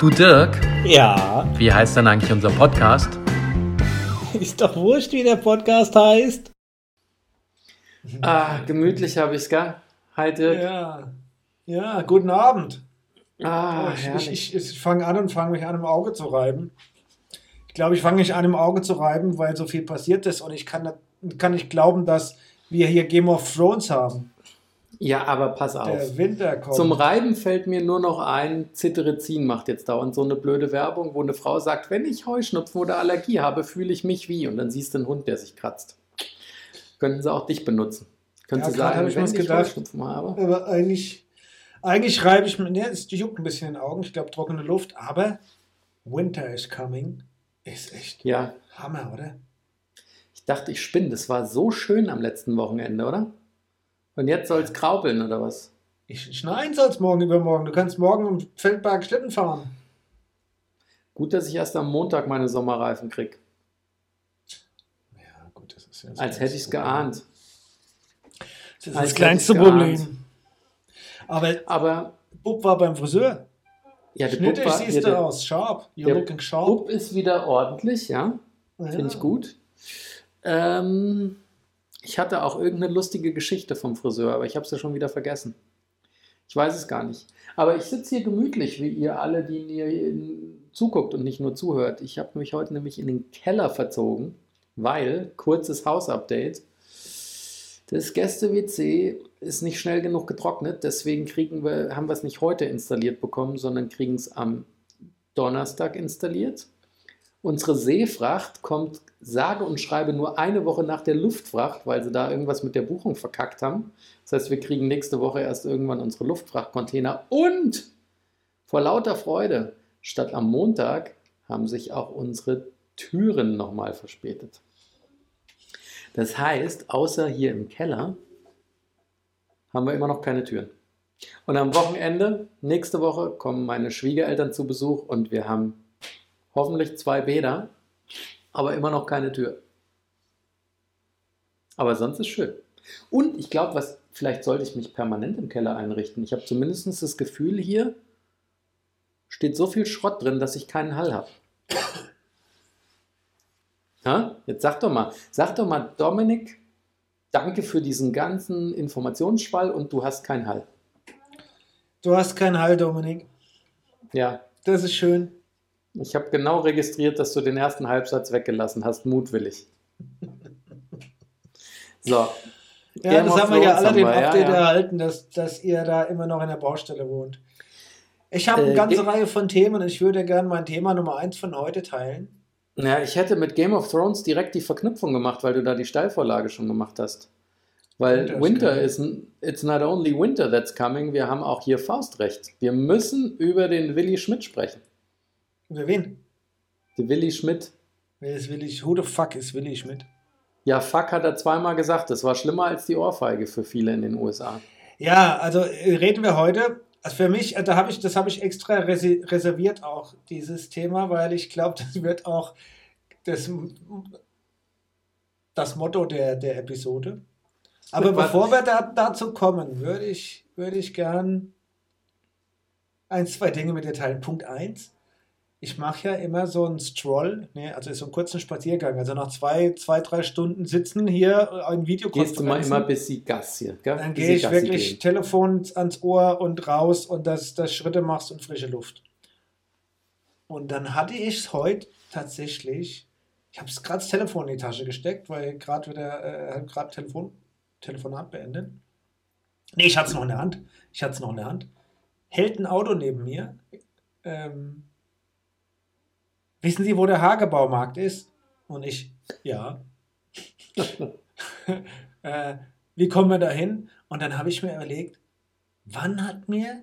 Du Dirk, Ja, wie heißt denn eigentlich unser Podcast? ist doch wurscht, wie der Podcast heißt. Ah, gemütlich habe ich's, gell? Hi Dirk. Ja, ja, guten Abend. Ah, ich herrlich. ich, ich, ich fange an und fange mich an, im Auge zu reiben. Ich glaube, ich fange nicht an, im Auge zu reiben, weil so viel passiert ist und ich kann, kann nicht glauben, dass wir hier Game of Thrones haben. Ja, aber pass auf. Der Winter kommt. Zum Reiben fällt mir nur noch ein, Cetirizin macht jetzt dauernd so eine blöde Werbung, wo eine Frau sagt, wenn ich Heuschnupfen oder Allergie habe, fühle ich mich wie. Und dann siehst du einen Hund, der sich kratzt. Könnten sie auch dich benutzen. Können Ja, sie sagen, ich wenn ich gedacht. Heuschnupfen habe. aber eigentlich, eigentlich reibe ich mir, ne, es juckt ein bisschen in den Augen, ich glaube trockene Luft, aber Winter is coming. Ist echt Ja, Hammer, oder? ich dachte, ich spinne. Das war so schön am letzten Wochenende, oder? Und jetzt soll es kraupeln, oder was? Ich schneien soll es morgen übermorgen. Du kannst morgen im Feldberg Schlitten fahren. Gut, dass ich erst am Montag meine Sommerreifen krieg. Ja, gut, das ist ja Als hätte ich es geahnt. Das ist Als das kleinste Problem. Aber Aber Bub war beim Friseur. ja, der Bub, Schnittig war, siehst ja, du der aus. Sharp. You're looking sharp. Bub ist wieder ordentlich, ja. Finde ich gut. Ähm, ich hatte auch irgendeine lustige Geschichte vom Friseur, aber ich habe es ja schon wieder vergessen. Ich weiß es gar nicht. Aber ich sitze hier gemütlich, wie ihr alle, die mir zuguckt und nicht nur zuhört. Ich habe mich heute nämlich in den Keller verzogen, weil, kurzes Hausupdate, das Gäste-WC ist nicht schnell genug getrocknet, deswegen kriegen wir, haben wir es nicht heute installiert bekommen, sondern kriegen es am Donnerstag installiert. Unsere Seefracht kommt sage und schreibe nur eine Woche nach der Luftfracht, weil sie da irgendwas mit der Buchung verkackt haben. Das heißt, wir kriegen nächste Woche erst irgendwann unsere Luftfrachtcontainer und vor lauter Freude, statt am Montag haben sich auch unsere Türen nochmal verspätet. Das heißt, außer hier im Keller haben wir immer noch keine Türen. Und am Wochenende, nächste Woche, kommen meine Schwiegereltern zu Besuch und wir haben hoffentlich zwei Bäder, aber immer noch keine Tür. Aber sonst ist schön. Und ich glaube, was vielleicht sollte ich mich permanent im Keller einrichten. Ich habe zumindest das Gefühl, hier steht so viel Schrott drin, dass ich keinen Hall habe. Ja? Jetzt sag doch mal, sag doch mal, Dominik, danke für diesen ganzen Informationsschwall und du hast keinen Hall. Du hast keinen Hall, Dominik. Ja, Das ist schön. Ich habe genau registriert, dass du den ersten Halbsatz weggelassen hast, mutwillig. So. Ja, Game das haben wir ja alle den wir, ja, Update ja. erhalten, dass, dass ihr da immer noch in der Baustelle wohnt. Ich habe eine Äh, ganze Reihe von Themen und ich würde gerne mein Thema Nummer eins von heute teilen. Ja, ich hätte mit Game of Thrones direkt die Verknüpfung gemacht, weil du da die Steilvorlage schon gemacht hast. Weil Winter Winter, is is, n- it's not only winter that's coming, wir haben auch hier Faustrecht. Wir müssen über den Willi Schmidt sprechen. Über wen? Der Willi Schmidt. Wer ist Willi? Who the fuck ist Willi Schmidt? Ja, fuck hat er zweimal gesagt. Das war schlimmer als die Ohrfeige für viele in den USA. Ja, also äh, reden wir heute. Also für mich, äh, da habe ich, das habe ich extra reserviert auch dieses Thema, weil ich glaube, das wird auch das, das Motto der, der Episode. Aber bevor wir da, dazu kommen, würde ich, würde ich gern ein, zwei Dinge mit dir teilen. Punkt eins. Ich mache ja immer so einen Stroll, ne, also so einen kurzen Spaziergang. Also nach zwei, zwei, drei Stunden sitzen hier äh, in Videokonferenzen. Gehst du mal immer bis Gas hier, gell? Dann gehe ich Gassi wirklich gehen. Telefon ans Ohr und raus und das, das Schritte machst und frische Luft. Und dann hatte ich es heute tatsächlich, ich habe es gerade das Telefon in die Tasche gesteckt, weil gerade wieder, äh, gerade Telefon, Telefonat beendet. Nee, ich hatte es noch in der Hand. Ich hatte es noch in der Hand. Hält ein Auto neben mir. Ähm, wissen Sie, wo der Hagebaumarkt ist? Und ich, ja. äh, wie kommen wir da hin? Und dann habe ich mir überlegt, wann hat mir,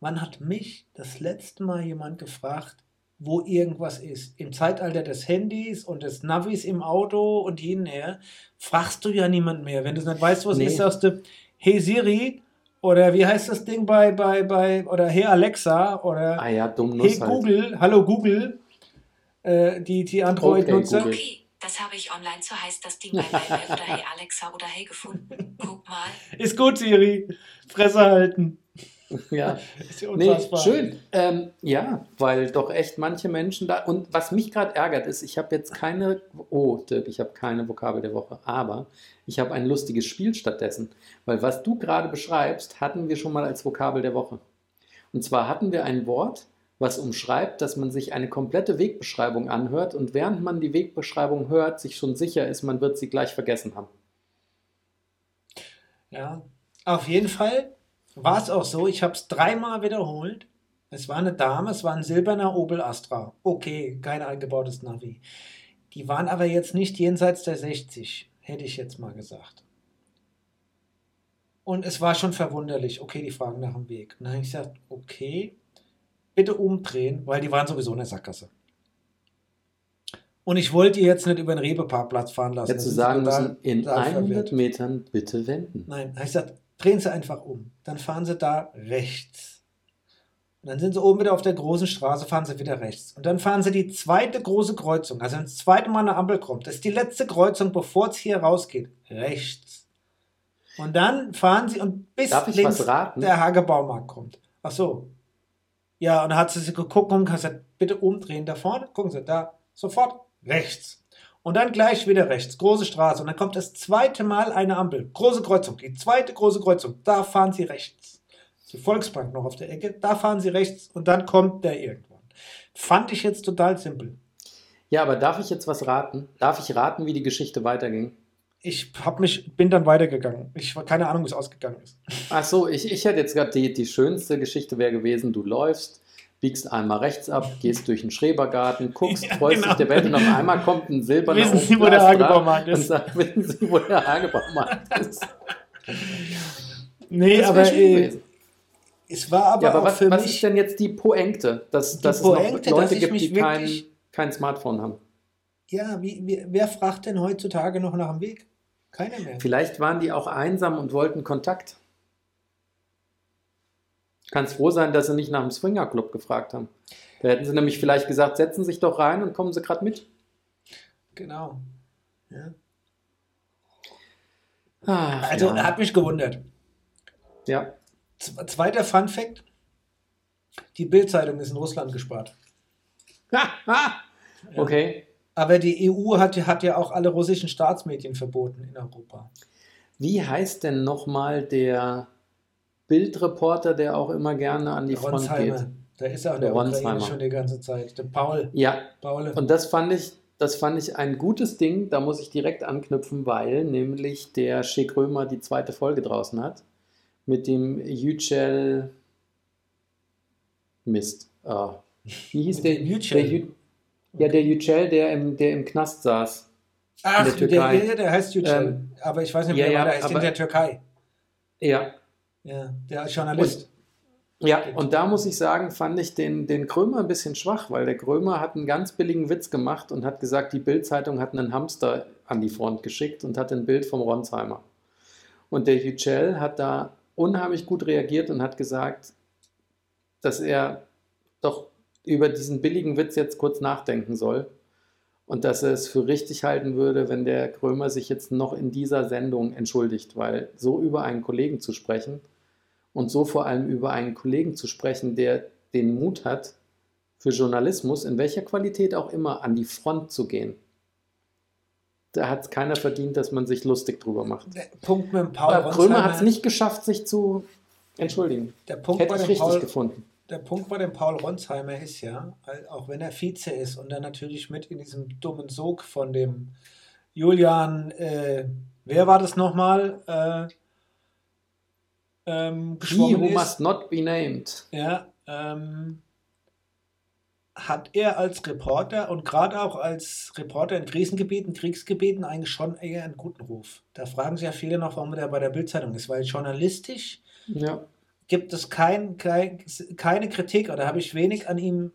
wann hat mich das letzte Mal jemand gefragt, wo irgendwas ist? Im Zeitalter des Handys und des Navis im Auto und hin und her, fragst du ja niemand mehr. Wenn du nicht weißt, was Nee. ist, sagst du, hey Siri, oder wie heißt das Ding bei, bei, bei, oder hey Alexa, oder Ah ja, hey halt. Google, hallo Google, äh, die, die Android-Nutzer. Google. Okay, das habe ich online zu heißt das Ding bei Mail oder Hey Alexa oder Hey gefunden. Guck mal. Ist gut, Siri. Fresse halten. Ja, ist ja nee, schön. Ähm, ja, weil doch echt manche Menschen da. Und was mich gerade ärgert, ist, ich habe jetzt keine. Oh, Dirk, ich habe keine Vokabel der Woche. Aber ich habe ein lustiges Spiel stattdessen. Weil was du gerade beschreibst, hatten wir schon mal als Vokabel der Woche. Und zwar hatten wir ein Wort, was umschreibt, dass man sich eine komplette Wegbeschreibung anhört und während man die Wegbeschreibung hört, sich schon sicher ist, man wird sie gleich vergessen haben. Ja, auf jeden Fall war es auch so. Ich habe es dreimal wiederholt. Es war eine Dame, es war ein silberner Opel Astra. Okay, kein eingebautes Navi. Die waren aber jetzt nicht jenseits der 60, hätte ich jetzt mal gesagt. Und es war schon verwunderlich. Okay, die fragen nach dem Weg. Und dann habe ich gesagt, okay, bitte umdrehen, weil die waren sowieso in der Sackgasse. Und ich wollte die jetzt nicht über den Rewe-Parkplatz fahren lassen. Das ist sagen müssen, in total 100 verwirrt. Metern bitte wenden. Nein, habe ich gesagt, drehen Sie einfach um. Dann fahren Sie da rechts. Und dann sind Sie oben wieder auf der großen Straße, fahren Sie wieder rechts. Und dann fahren Sie die zweite große Kreuzung. Also wenn das zweite Mal eine Ampel kommt, das ist die letzte Kreuzung, bevor es hier rausgeht. Rechts. Und dann fahren Sie und bis Darf ich links was raten? der Hagebaumarkt kommt. Ach so. Ja, und dann hat sie sich geguckt und gesagt, bitte umdrehen da vorne. Gucken Sie, da, sofort rechts. Und dann gleich wieder rechts, große Straße. Und dann kommt das zweite Mal eine Ampel, große Kreuzung, die zweite große Kreuzung. Da fahren Sie rechts. Die Volksbank noch auf der Ecke, da fahren Sie rechts und dann kommt der irgendwann. Fand ich jetzt total simpel. Ja, aber darf ich jetzt was raten? Darf ich raten, wie die Geschichte weiterging? Ich hab mich, bin dann weitergegangen. Ich habe keine Ahnung, wie es ausgegangen ist. Ach so, ich, ich hätte jetzt gerade die, die schönste Geschichte wäre gewesen, du läufst, biegst einmal rechts ab, gehst durch den Schrebergarten, guckst, Ja, freust genau. dich der Welt und auf einmal kommt ein silberner Wissen Sie, wo der Hagebaumarkt ist? Sagt, wissen Sie, wo der Hagebaumarkt ist? Nee, aber äh, es war aber, ja, aber was, für was mich. ist denn jetzt die Poengte? Dass, Die dass es Pointe, noch Leute gibt, die kein, kein Smartphone haben. Ja, wie, wie, wer fragt denn heutzutage noch nach dem Weg? Keiner mehr. Vielleicht waren die auch einsam und wollten Kontakt. Kannst froh sein, dass sie nicht nach dem Swingerclub gefragt haben. Da hätten sie nämlich vielleicht gesagt, setzen Sie sich doch rein und kommen Sie gerade mit. Genau. Ja. Ach, Also ja. hat mich gewundert. ja. Z- Zweiter Fun Fact: Die Bildzeitung ist in Russland gespart. Ha. Okay. Aber die EU hat, hat ja auch alle russischen Staatsmedien verboten in Europa. Wie heißt denn nochmal der Bildreporter, der auch immer gerne an die Front geht? Der ist ja in Der der Ukraine schon die ganze Zeit. Der Paul. Ja, Paul. und das fand ich, das fand ich ein gutes Ding. Da muss ich direkt anknüpfen, weil nämlich der Schick Römer die zweite Folge draußen hat. Mit dem Yücel Mist. Ah. Wie hieß der? Yücel? Ja, der Yücel, der im, der im Knast saß. Ach, der Türkei. der, der heißt Yücel. Ähm, aber ich weiß nicht, wie ja, der ja, der heißt in aber- der Türkei. Ja, Ja, der ist Journalist. Ja, und da muss ich sagen, fand ich den, den Krömer ein bisschen schwach, weil der Krömer hat einen ganz billigen Witz gemacht und hat gesagt, die Bild-Zeitung hat einen Hamster an die Front geschickt und hat ein Bild vom Ronsheimer. Und der Yücel hat da unheimlich gut reagiert und hat gesagt, dass er doch über diesen billigen Witz jetzt kurz nachdenken soll und dass er es für richtig halten würde, wenn der Krömer sich jetzt noch in dieser Sendung entschuldigt, weil so über einen Kollegen zu sprechen, und so vor allem über einen Kollegen zu sprechen, der den Mut hat, für Journalismus, in welcher Qualität auch immer, an die Front zu gehen. Da hat es keiner verdient, dass man sich lustig drüber macht. Der Punkt mit dem Paul Aber Krömer hat es nicht geschafft, sich zu entschuldigen. Der Punkt, Hätte ich richtig Paul, gefunden. Der Punkt bei dem Paul Ronsheimer ist ja, auch wenn er Vize ist und dann natürlich mit in diesem dummen Sog von dem Julian, äh, wer war das nochmal, äh, ähm, He geschwommen who ist, must not be named. ja, ähm, hat er als Reporter und gerade auch als Reporter in Krisengebieten, Kriegsgebieten eigentlich schon eher einen guten Ruf. Da fragen sich ja viele noch, warum er bei der Bildzeitung ist, weil journalistisch Ja. Gibt es kein, kein, keine Kritik oder habe ich wenig an ihm,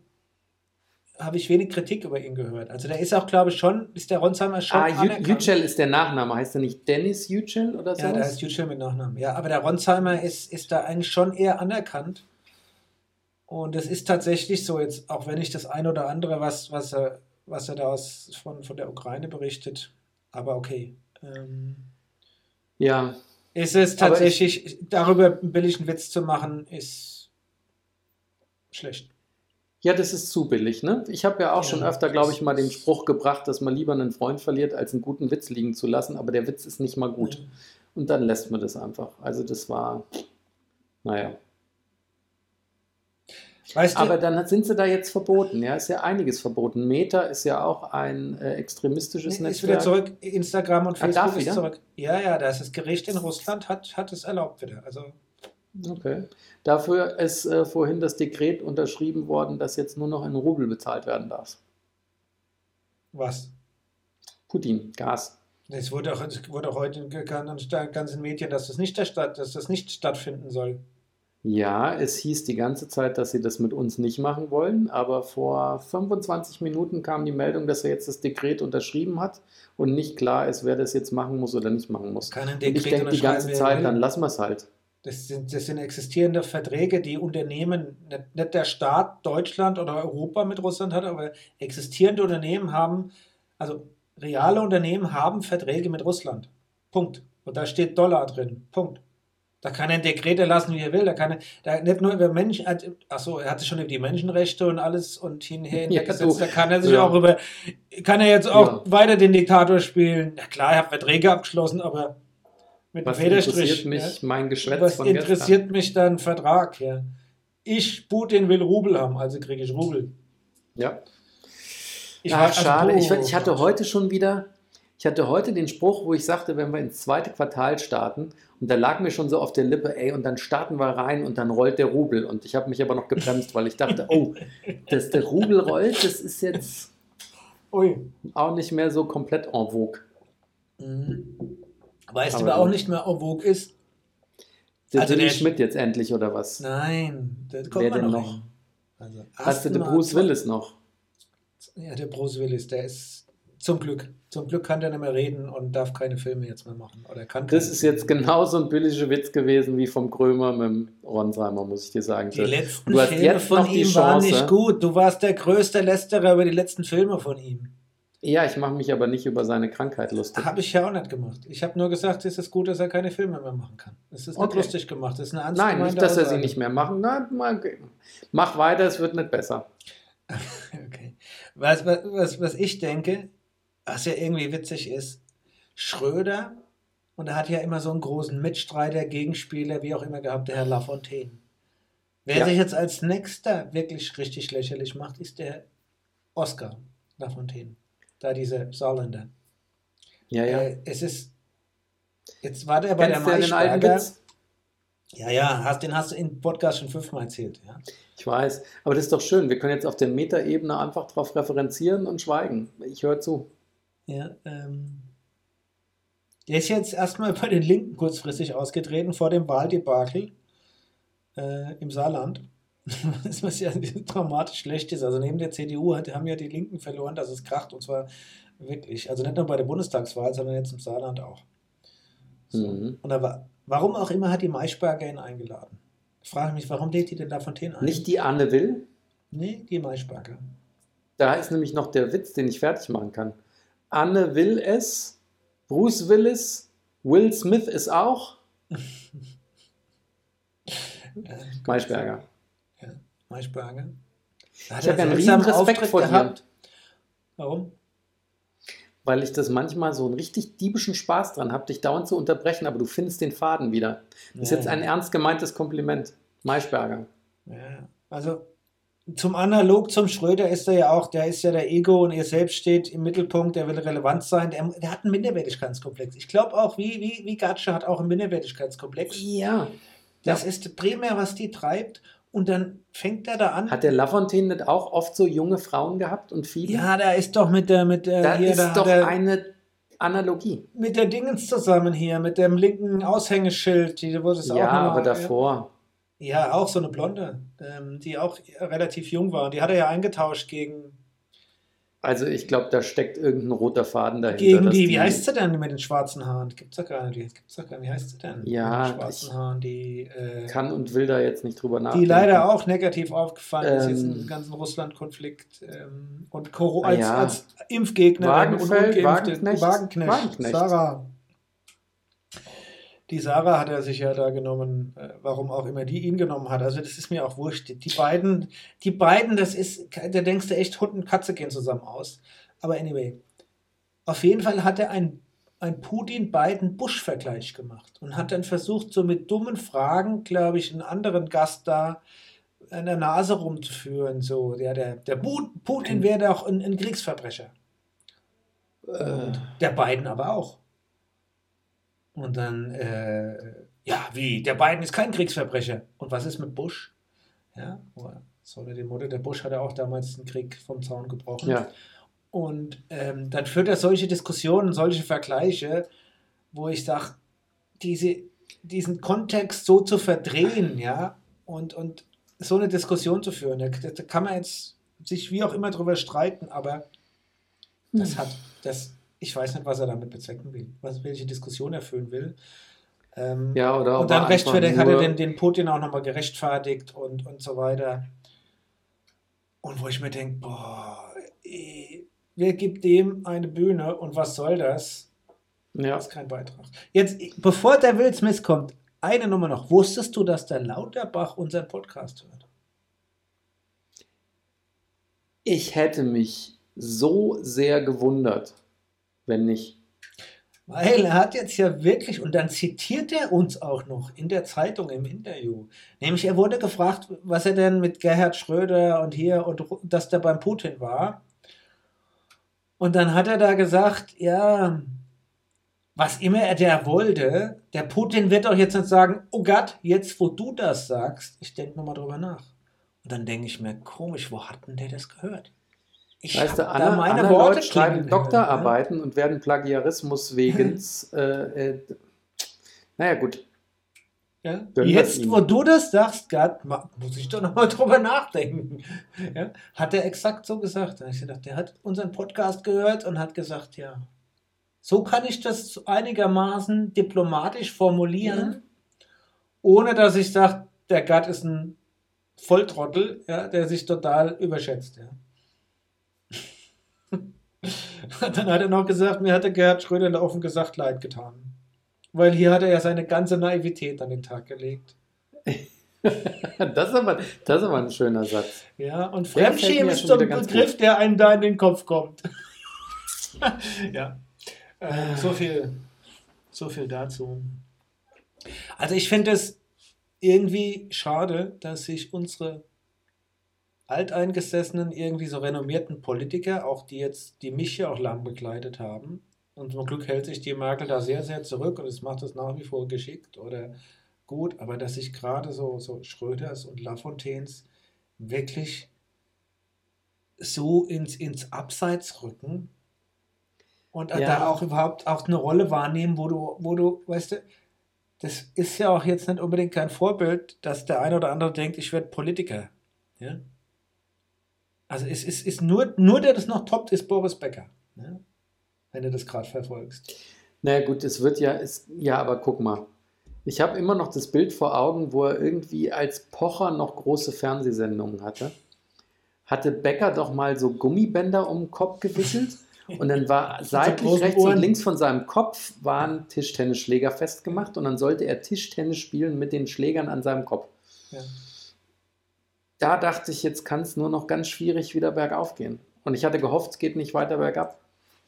habe ich wenig Kritik über ihn gehört. Also der ist auch, glaube ich, schon, ist der Ronsheimer schon Ah. Yücel ist der Nachname. Heißt er nicht Dennis Yücel oder so? Ja, der heißt Yücel mit Nachnamen. Ja, aber der Ronsheimer ist, ist da eigentlich schon eher anerkannt. Und es ist tatsächlich so, jetzt, auch wenn ich das ein oder andere, was, was er, was er da aus, von, von der Ukraine berichtet, aber okay. Ähm, ja. Ist es tatsächlich, darüber einen billigen Witz zu machen, ist schlecht. Ja, das ist zu billig, ne? Ich habe ja auch Ja, schon öfter, glaube ich, mal den Spruch gebracht, dass man lieber einen Freund verliert, als einen guten Witz liegen zu lassen, aber der Witz ist nicht mal gut. Und dann lässt man das einfach. Also das war, naja. Weißt du, Aber dann sind sie da jetzt verboten, ja, ist ja einiges verboten. Meta ist ja auch ein äh, extremistisches Nee, ist wieder Netzwerk. zurück. Instagram und Ah, darf Facebook ist wieder? zurück. Ja, ja, das ist Gericht in Russland hat, hat es erlaubt wieder. Also Okay. Dafür ist äh, vorhin das Dekret unterschrieben worden, dass jetzt nur noch in Rubel bezahlt werden darf. was? Putin, Gas. Es wurde auch, es wurde auch heute in den ganzen Medien, dass das nicht, der Stadt, dass das nicht stattfinden soll. Ja, es hieß die ganze Zeit, dass sie das mit uns nicht machen wollen, aber vor 25 Minuten kam die Meldung, dass er jetzt das Dekret unterschrieben hat und nicht klar ist, wer das jetzt machen muss oder nicht machen muss. Kann ein Und ich Dekret denke die ganze Zeit, dann lassen wir es halt. Das sind, das sind existierende Verträge, die Unternehmen, nicht, nicht der Staat Deutschland oder Europa mit Russland hat, aber existierende Unternehmen haben, also reale Unternehmen haben Verträge mit Russland. Punkt. Und da steht Dollar drin. Punkt. Da kann er ein Dekret erlassen, wie er will. Da kann er da nicht nur über Menschen, achso, er hat sich schon über die Menschenrechte und alles und hin und her Ja, gesetzt. du. Da kann er sich Ja. auch über, kann er jetzt auch Ja. weiter den Diktator spielen. Na klar, er hat Verträge abgeschlossen, aber mit einem Was Federstrich. interessiert mich mein Geschwätz Was von interessiert mich dann Vertrag? Ja. Ich, Putin, will Rubel haben, also kriege ich Rubel. gestern? Ja. Ich Ach, also, schade. Ich, ich hatte heute schon wieder, ich hatte heute den Spruch, wo ich sagte, wenn wir ins zweite Quartal starten, und da lag mir schon so auf der Lippe, ey, und dann starten wir rein und dann rollt der Rubel. Und ich habe mich aber noch gebremst, weil ich dachte, oh, dass der Rubel rollt, das ist jetzt Ui. auch nicht mehr so komplett en vogue. Mhm. Weißt du, Aber wer auch nicht mehr en vogue ist? Der Also der- Schmidt jetzt endlich, oder was? Nein, da kommt Wer denn noch noch? Also, Hast du den Bruce Willis noch? Ja, der Bruce Willis, der ist zum Glück. Zum Glück kann der nicht mehr reden und darf keine Filme jetzt mehr machen. Oder kann Das ist jetzt genauso ein billiger Witz gewesen wie vom Krömer mit dem Ronsheimer, muss ich dir sagen. Die letzten Du hast Filme jetzt von noch die ihm waren nicht gut. Du warst der größte Lästerer über die letzten Filme von ihm. Ja, ich mache mich aber nicht über seine Krankheit lustig. Habe ich ja auch nicht gemacht. Ich habe nur gesagt, es ist gut, dass er keine Filme mehr machen kann. Es ist nicht Okay. lustig gemacht. Es ist eine Nein, nicht, dass er sie nicht mehr machen. Mal- mach weiter, es wird nicht besser. Okay. Was, was, was, was ich denke, was ja irgendwie witzig ist, Schröder, und er hat ja immer so einen großen Mitstreiter, Gegenspieler, wie auch immer gehabt, der Herr Lafontaine. Wer Ja. sich jetzt als nächster wirklich richtig lächerlich macht, ist der Oscar Lafontaine. Da dieser Saarländer. Ja, ja. Äh, es ist. Jetzt war der bei der Kennst alten Maischberger. Ja, ja, hast, den hast du im Podcast schon fünfmal erzählt. Ja. Ich weiß. Aber das ist doch schön. Wir können jetzt auf der Metaebene einfach drauf referenzieren und schweigen. Ich höre zu. Ja, ähm, der ist jetzt erstmal bei den Linken kurzfristig ausgetreten vor dem Wahldebakel äh, im Saarland. Das was ja dramatisch schlecht ist. Also neben der CDU haben ja die Linken verloren, dass es kracht und zwar wirklich. Also nicht nur bei der Bundestagswahl, sondern jetzt im Saarland auch. So. Mhm. Und aber, warum auch immer hat die Maischberger ihn eingeladen? Ich frage mich, warum lädt die denn da Fontaine ein? Nicht die Anne Will. Nee, die Maischberger. Da ist nämlich noch der Witz, den ich fertig machen kann. Anne will es, Bruce Willis, Will Smith ist auch, Maischberger. Ja, Maischberger. Ich habe ja einen riesen Respekt vor dir, Warum? weil ich das manchmal so einen richtig diebischen Spaß dran habe, dich dauernd zu unterbrechen, aber du findest den Faden wieder. Das ist Ja, jetzt ja. ein ernst gemeintes Kompliment. Maischberger. Ja, also zum Analog zum Schröder ist er ja auch, der ist ja der Ego und er selbst steht im Mittelpunkt, der will relevant sein, der, der hat einen Minderwertigkeitskomplex. Ich glaube auch, wie, wie, wie Gatsche hat auch einen Minderwertigkeitskomplex. Ja. Das ist primär, was die treibt. Und dann fängt er da an. Hat der Lafontaine nicht auch oft so junge Frauen gehabt und viele? ja, da ist doch mit der, mit der, da hier, ist da doch er, eine Analogie. mit der Dingens zusammen hier, mit dem linken Aushängeschild, die, wo das auch Ja, aber davor. Ja, auch so eine Blonde, ähm, die auch relativ jung war. Und die hat er ja eingetauscht gegen, Also ich glaube, da steckt irgendein roter Faden dahinter. gegen dass die, wie heißt sie denn mit den schwarzen Haaren? Gibt's doch gar nicht. die- Gibt's doch gar nicht. Wie heißt sie denn? Ja, mit den schwarzen Haaren, die, äh, Kann und will da jetzt nicht drüber nachdenken. die leider auch negativ aufgefallen ist jetzt Ähm, im ganzen Russland-Konflikt ähm, und Koro Ah, als, ja. als Impfgegnerin und Ungeimpfte. Wagenknecht, Wagenknecht, Wagenknecht. Sarah. Die Sarah hat er sich ja da genommen, äh, warum auch immer die ihn genommen hat. Also das ist mir auch wurscht. Die beiden, die beiden, das ist, da denkst du echt, Hund und Katze gehen zusammen aus. Aber anyway, auf jeden Fall hat er ein, ein Putin-Biden-Bush-Vergleich gemacht und hat dann versucht, so mit dummen Fragen, glaube ich, einen anderen Gast da an der Nase rumzuführen. So, ja, der, der Putin wäre doch ein, ein Kriegsverbrecher. Äh, Der Biden aber auch. Und dann, äh, ja, wie? Der Biden ist kein Kriegsverbrecher. Und was ist mit Bush? Ja, oder so unter dem Motto, der Bush hat ja auch damals den Krieg vom Zaun gebrochen. ja. Und ähm, dann führt er solche Diskussionen, solche Vergleiche, wo ich sage, diese, diesen Kontext so zu verdrehen, ja, und, und so eine Diskussion zu führen, da, da kann man jetzt sich wie auch immer drüber streiten, aber das hat, das, ich weiß nicht, was er damit bezwecken will, was, welche Diskussion er führen will. Ähm, ja, oder und dann rechtfertigt, hat er den, den Putin auch nochmal gerechtfertigt und, und so weiter. Und wo ich mir denke, boah, eh, wer gibt dem eine Bühne und was soll das? Ja. Das ist kein Beitrag. Jetzt, bevor der Will Smith kommt, eine Nummer noch. Wusstest du, dass der Lauterbach unseren Podcast hört? Ich hätte mich so sehr gewundert, wenn nicht. Weil er hat jetzt ja wirklich, und dann zitiert er uns auch noch in der Zeitung im Interview. Nämlich, er wurde gefragt, was er denn mit Gerhard Schröder und hier und dass der beim Putin war. Und dann hat er da gesagt, ja, was immer er der wollte, der Putin wird doch jetzt nicht sagen, oh Gott, jetzt wo du das sagst, ich denke nochmal drüber nach. Und dann denke ich mir, komisch, wo hat denn der das gehört? Ich Weißt du, andere, meine andere Worte Leute schreiben ne? Doktorarbeiten und werden Plagiarismus wegen. äh, äh, naja, gut. Ja? Jetzt, wo du das sagst, Gott, ma- muss ich doch nochmal drüber nachdenken. Ja? Hat er exakt so gesagt. Da ich gedacht, der hat unseren Podcast gehört und hat gesagt, ja, so kann ich das einigermaßen diplomatisch formulieren, ohne dass ich sage, der Gott ist ein Volltrottel, ja, der sich total überschätzt. Ja. Dann hat er noch gesagt, mir hatte Gerhard Schröder offen gesagt leid getan. Weil hier hat er ja seine ganze Naivität an den Tag gelegt. Das ist, aber, das ist aber ein schöner Satz. Ja, und Fremdschämen ist so ein Begriff, gut. der einem da in den Kopf kommt. ja. Äh, so viel, so viel dazu. Also ich finde es irgendwie schade, dass sich unsere alteingesessenen, irgendwie so renommierten Politiker, auch die jetzt, die mich ja auch lang begleitet haben, und zum Glück hält sich die Merkel da sehr, sehr zurück und es macht es nach wie vor geschickt oder gut, aber dass sich gerade so, so Schröders und Lafontaines wirklich so ins, ins Abseits rücken und Ja. da auch überhaupt auch eine Rolle wahrnehmen, wo du, wo du, weißt du, das ist ja auch jetzt nicht unbedingt kein Vorbild, dass der eine oder andere denkt, ich werde Politiker. Ja? Also es ist, ist nur, nur der das noch toppt, ist Boris Becker. Ja? Wenn du das gerade verfolgst. Naja, gut, es wird ja, es, ja, aber guck mal. Ich habe immer noch das Bild vor Augen, wo er irgendwie als Pocher noch große Fernsehsendungen hatte. Hatte Becker doch mal so Gummibänder um den Kopf gewickelt und dann war seitlich rechts Ohren. und links von seinem Kopf waren Tischtennisschläger festgemacht und dann sollte er Tischtennis spielen mit den Schlägern an seinem Kopf. Ja. Da dachte ich, jetzt kann es nur noch ganz schwierig wieder bergauf gehen. Und ich hatte gehofft, es geht nicht weiter bergab.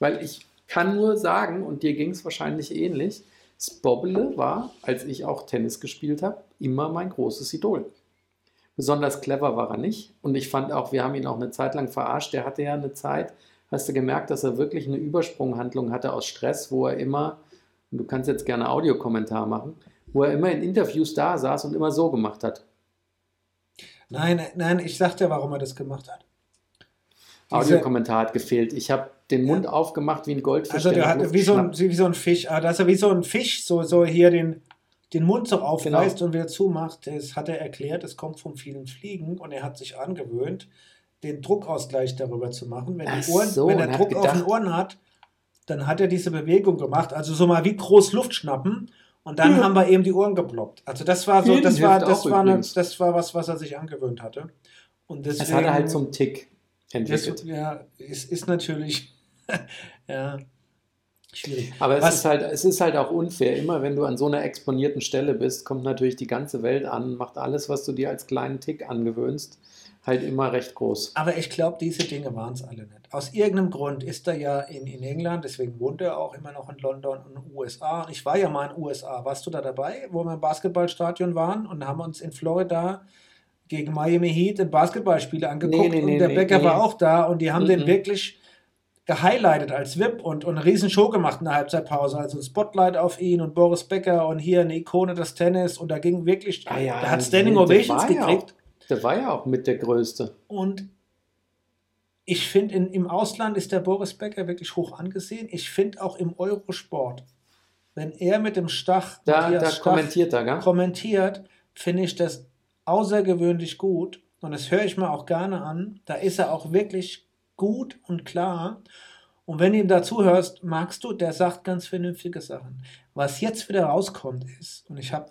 Weil ich kann nur sagen, und dir ging es wahrscheinlich ähnlich, Spobbele war, als ich auch Tennis gespielt habe, immer mein großes Idol. Besonders clever war er nicht. Und ich fand auch, wir haben ihn auch eine Zeit lang verarscht. Der hatte ja eine Zeit, hast du gemerkt, dass er wirklich eine Übersprunghandlung hatte aus Stress, wo er immer, und du kannst jetzt gerne Audiokommentar machen, wo er immer in Interviews da saß und immer so gemacht hat. Nein, nein, ich sag dir, warum er das gemacht hat. Diese- Audiokommentar hat gefehlt. Ich habe den Mund aufgemacht wie ein Goldfisch. Also der hat wie so, ein, wie so ein Fisch, ah, dass er wie so ein Fisch so, so hier den, den Mund so aufreißt Genau. und wieder zumacht. Das hat er erklärt, es kommt vom vielen Fliegen und er hat sich angewöhnt, den Druckausgleich darüber zu machen. Wenn, Ach die Ohren, so, wenn er Druck auf den gedacht- Ohren hat, dann hat er diese Bewegung gemacht. Also so mal wie groß Luft schnappen und dann haben wir eben die Ohren geploppt. Also das war so, das war, das war, eine, das war was, was er sich angewöhnt hatte. Und deswegen, Das hat er halt zum Tick das, entwickelt. ja, es ist natürlich, ja. schwierig. Aber es Was- ist, halt, es ist halt auch unfair. Immer wenn du an so einer exponierten Stelle bist, kommt natürlich die ganze Welt an, macht alles, was du dir als kleinen Tick angewöhnst, halt immer recht groß. Aber ich glaube, diese Dinge waren es alle nicht. Aus irgendeinem Grund ist er ja in, in England, deswegen wohnt er auch immer noch in London und in den USA. Ich war ja mal in den USA. Warst du da dabei, wo wir im Basketballstadion waren und haben uns in Florida gegen Miami Heat ein Basketballspiel angeguckt Nee, nee, nee, und der Becker war auch da und die haben den Mhm. wirklich gehighlightet als VIP und, und eine riesen Show gemacht in der Halbzeitpause. Also ein Spotlight auf ihn und Boris Becker und hier eine Ikone des Tennis und da ging wirklich, Ah ja, der hat Standing Ovations gekriegt. Der war ja auch mit der Größte. Und ich finde, im Ausland ist der Boris Becker wirklich hoch angesehen. Ich finde auch im Eurosport, wenn er mit dem Stach, Da, da Stach kommentiert er, gell? kommentiert, finde ich das außergewöhnlich gut. Und das höre ich mir auch gerne an. Da ist er auch wirklich gut und klar. Und wenn du ihm dazu hörst, magst du, der sagt ganz vernünftige Sachen. Was jetzt wieder rauskommt ist, und ich habe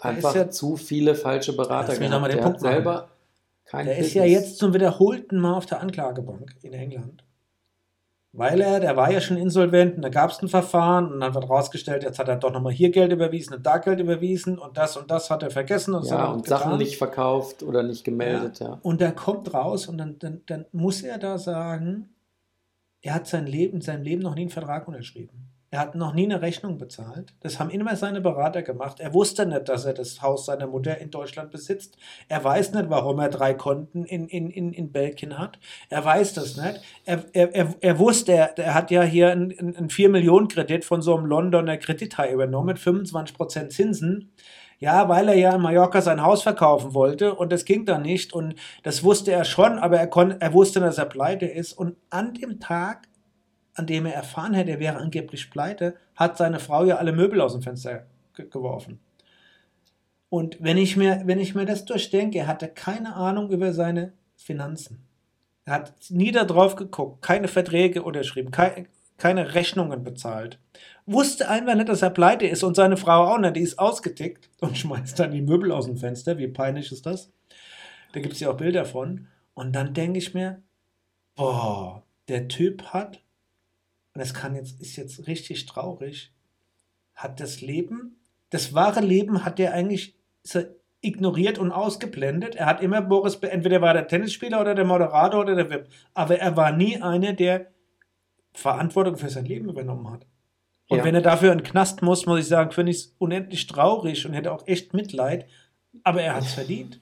Einfach ja zu viele falsche Berater den Der Punkt selber Der ist ja jetzt zum wiederholten Mal auf der Anklagebank in England. Weil er, der war ja schon insolvent und da gab es ein Verfahren und dann wird rausgestellt, jetzt hat er doch nochmal hier Geld überwiesen und da Geld überwiesen und das und das hat er vergessen und ja, und getan. Sachen nicht verkauft oder nicht gemeldet, ja. Und da kommt raus und dann, dann, dann muss er da sagen, er hat sein Leben, in seinem Leben noch nie einen Vertrag unterschrieben. Er hat noch nie eine Rechnung bezahlt. Das haben immer seine Berater gemacht. Er wusste nicht, dass er das Haus seiner Mutter in Deutschland besitzt. Er weiß nicht, warum er drei Konten in, in, in, in Belgien hat. Er weiß das nicht. Er, er, er, er wusste, er, er hat ja hier einen, einen 4-Millionen-Kredit von so einem Londoner Kredithai übernommen mit 25% Zinsen. Ja, weil er ja in Mallorca sein Haus verkaufen wollte und das ging dann nicht und das wusste er schon, aber er, er wusste, dass er pleite ist und an dem Tag, an dem er erfahren hätte, er wäre angeblich pleite, hat seine Frau ja alle Möbel aus dem Fenster ge geworfen. Und wenn ich, mir, wenn ich mir das durchdenke, er hatte keine Ahnung über seine Finanzen. Er hat nie da drauf geguckt, keine Verträge unterschrieben, keine, keine Rechnungen bezahlt. Wusste einfach nicht, dass er pleite ist und seine Frau auch nicht. Die ist ausgetickt und schmeißt dann die Möbel aus dem Fenster. Wie peinlich ist das? Da gibt es ja auch Bilder von. Und dann denke ich mir, boah, der Typ hat, und das kann jetzt, ist jetzt richtig traurig, hat das Leben, das wahre Leben hat er eigentlich er ignoriert und ausgeblendet. Er hat immer Boris, entweder war der Tennisspieler oder der Moderator oder der VIP, aber er war nie einer, der Verantwortung für sein Leben übernommen hat. Und Ja. wenn er dafür in den Knast muss, muss ich sagen, finde ich es unendlich traurig und hätte auch echt Mitleid, aber er hat es verdient.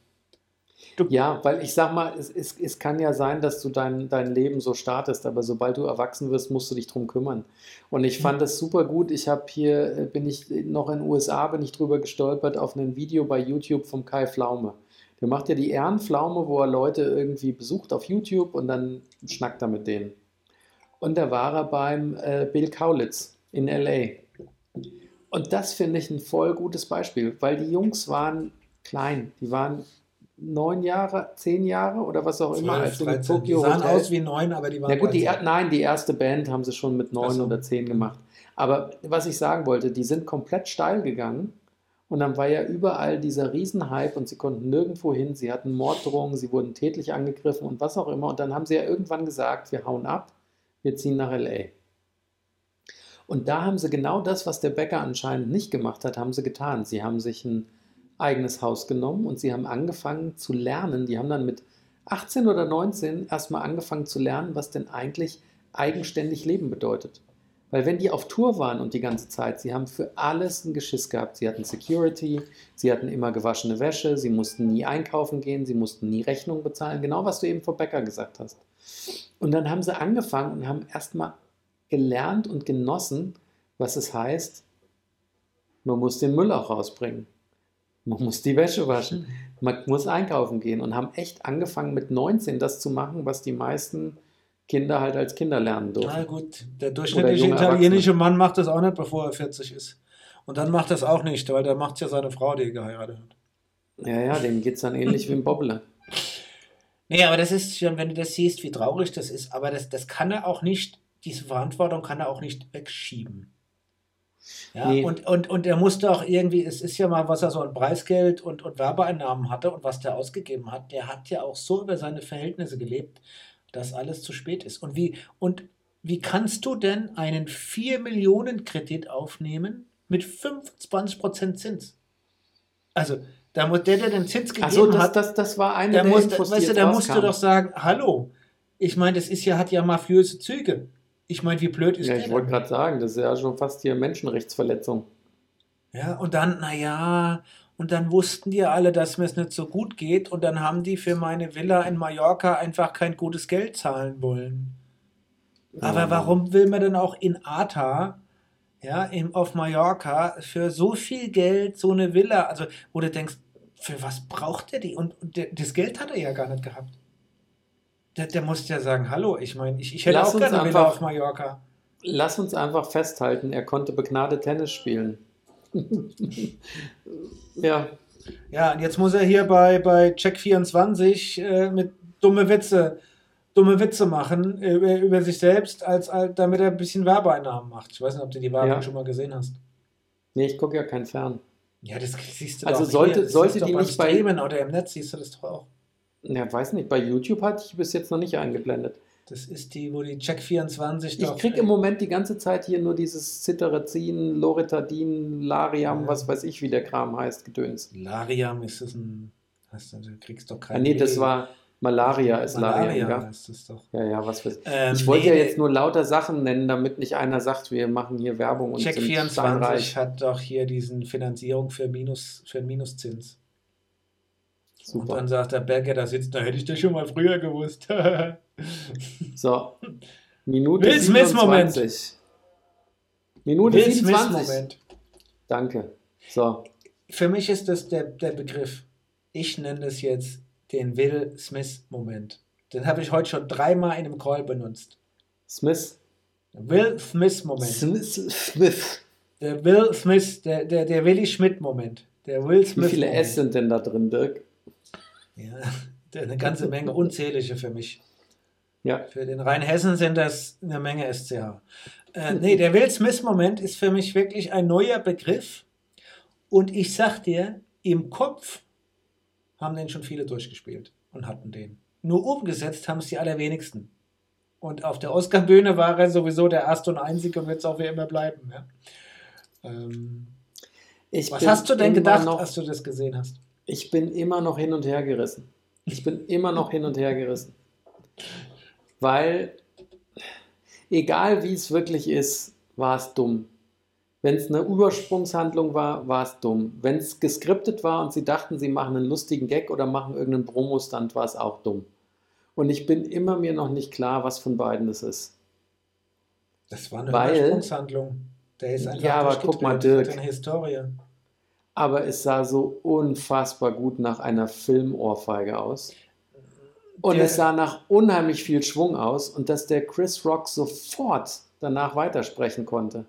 Ja, weil ich sag mal, es, es, es kann ja sein, dass du dein, dein Leben so startest, aber sobald du erwachsen wirst, musst du dich drum kümmern. Und ich fand das super gut. Ich habe hier, äh, bin ich noch in den USA, bin ich drüber gestolpert auf ein Video bei YouTube vom Kai Pflaume. Der macht ja die Ehrenpflaume, wo er Leute irgendwie besucht auf YouTube und dann schnackt er mit denen. Und da war er beim äh, Bill Kaulitz in LA. Und das finde ich ein voll gutes Beispiel, weil die Jungs waren klein. Die waren neun Jahre, zehn Jahre oder was auch immer, als sie mit 13. Die Tokyo sahen Hotel. aus wie neun, aber die waren Na gut, die, 13. nein, die erste Band haben sie schon mit neun so. oder zehn gemacht. Aber was ich sagen wollte, die sind komplett steil gegangen und dann war ja überall dieser Riesenhype und sie konnten nirgendwo hin. Sie hatten Morddrohungen, sie wurden tätlich angegriffen und was auch immer. Und dann haben sie ja irgendwann gesagt, wir hauen ab, wir ziehen nach LA. Und da haben sie genau das, was der Bäcker anscheinend nicht gemacht hat, haben sie getan. Sie haben sich ein eigenes Haus genommen und sie haben angefangen zu lernen. Die haben dann mit 18 oder 19 erstmal angefangen zu lernen, was denn eigentlich eigenständig Leben bedeutet. Weil wenn die auf Tour waren und die ganze Zeit, sie haben für alles ein Geschiss gehabt. Sie hatten Security, sie hatten immer gewaschene Wäsche, sie mussten nie einkaufen gehen, sie mussten nie Rechnungen bezahlen. Genau, was du eben vor Bäcker gesagt hast. Und dann haben sie angefangen und haben erstmal gelernt und genossen, was es heißt, man muss den Müll auch rausbringen. Man muss die Wäsche waschen. Man muss einkaufen gehen und haben echt angefangen mit 19 das zu machen, was die meisten Kinder halt als Kinder lernen Na durften. gut, der durchschnittliche italienische. Mann macht das auch nicht, bevor er 40 ist. Und dann macht das auch nicht, weil da macht es ja seine Frau, die er geheiratet hat. Ja, ja, denen geht es dann ähnlich wie im Bobble. Nee, aber das ist schon, wenn du das siehst, wie traurig das ist, aber das, das kann er auch nicht, diese Verantwortung kann er auch nicht wegschieben. Ja, Nee. und, und, und er musste auch irgendwie, es ist ja mal, was er so an Preisgeld und, und Werbeeinnahmen hatte und was der ausgegeben hat, der hat ja auch so über seine Verhältnisse gelebt, dass alles zu spät ist. Und wie, und wie kannst du denn einen 4 Millionen Kredit aufnehmen mit 25% Zins? Also, da muss der, der den Zins gegeben Achso, das, hat, das, das war eine der der muss, weißt du, da musst du doch sagen, hallo, ich meine, das ist ja, hat ja mafiöse Züge. Ich meine, wie blöd ist Ja, der ich wollte gerade sagen, das ist ja schon fast hier Menschenrechtsverletzung. Ja, und dann, naja, und dann wussten die alle, dass mir es nicht so gut geht und dann haben die für meine Villa in Mallorca einfach kein gutes Geld zahlen wollen. Aber warum will man denn auch in Ata, ja, im, auf Mallorca für so viel Geld so eine Villa, also wo du denkst, für was braucht der die? Und, und das Geld hat er ja gar nicht gehabt. Der, der muss ja sagen, hallo, ich meine, ich, ich hätte Lass auch gerne eine Villa auf Mallorca. Lass uns einfach festhalten, er konnte begnadet Tennis spielen. Ja, Ja, und jetzt muss er hier bei, bei Check24 äh, mit dumme Witze, dumme Witze machen über, über sich selbst, als, als, damit er ein bisschen Werbeeinnahmen macht. Ich weiß nicht, ob du die Werbung Ja. schon mal gesehen hast. nee, ich gucke ja kein Fern. Ja, das siehst du Also doch sollte- hier. Das sollte die nicht bei- Streamen oder im Netz siehst du das doch auch. Ja, weiß nicht, bei YouTube hatte ich bis jetzt noch nicht eingeblendet. Das ist die, wo die Check24 Ich kriege im Moment die ganze Zeit hier nur dieses Cetirizin, Loratadin, Lariam, Ja. was weiß ich, wie der Kram heißt, Gedöns. Lariam ist das ein... Hast du, du kriegst doch kein... Ah, nee, das war Malaria, ist Malaria. Lariam, ist das doch. Ja, ja, was weiß Ähm, Ich wollte nee, ja jetzt nur lauter Sachen nennen, damit nicht einer sagt, wir machen hier Werbung und sind Check24 steinreich. hat doch hier diesen Finanzierung für, Minus, für Minuszins. Und Super. dann sagt der Berger, da sitzt, da hätte ich das schon mal früher gewusst. So, Minute Will Smith-Moment. 27. Minute Will 27. Smith-Moment. Danke. So, Für mich ist das der, der Begriff. Ich nenne das jetzt den Will Smith-Moment. Den habe ich heute schon dreimal in einem Call benutzt. Smith. Will Smith-Moment. Smith. Smith. Der Will Smith, der, der, der Willy Schmidt-Moment. Der Will Wie Smith. viele S sind denn da drin, Dirk? Ja, eine ganze Menge, unzählige für mich. Ja. Für den Rheinhessen sind das eine Menge SCH. Äh, nee, der Will Smith-Moment ist für mich wirklich ein neuer Begriff. Und ich sag dir, im Kopf haben den schon viele durchgespielt und hatten den. Nur umgesetzt haben es die allerwenigsten. Und auf der Oscar-Bühne war er sowieso der erste und einzige und wird es auch wie immer bleiben. Ja? Ähm, was hast du denn gedacht, Noch, als du das gesehen hast? ich bin immer noch hin und her gerissen. Ich bin immer noch hin und her gerissen. Weil, egal wie es wirklich ist, war es dumm. Wenn es eine Übersprungshandlung war, war es dumm. Wenn es geskriptet war und sie dachten, sie machen einen lustigen Gag oder machen irgendeinen Promo-Stand, war es auch dumm. Und ich bin immer mir noch nicht klar, was von beiden es ist. Das war eine Weil- Übersprungshandlung. Der ist einfach Ja, aber guck mal, Dirk. eine Historie. Aber es sah so unfassbar gut nach einer Filmohrfeige aus. Und Der- es sah nach unheimlich viel Schwung aus und dass der Chris Rock sofort danach weitersprechen konnte.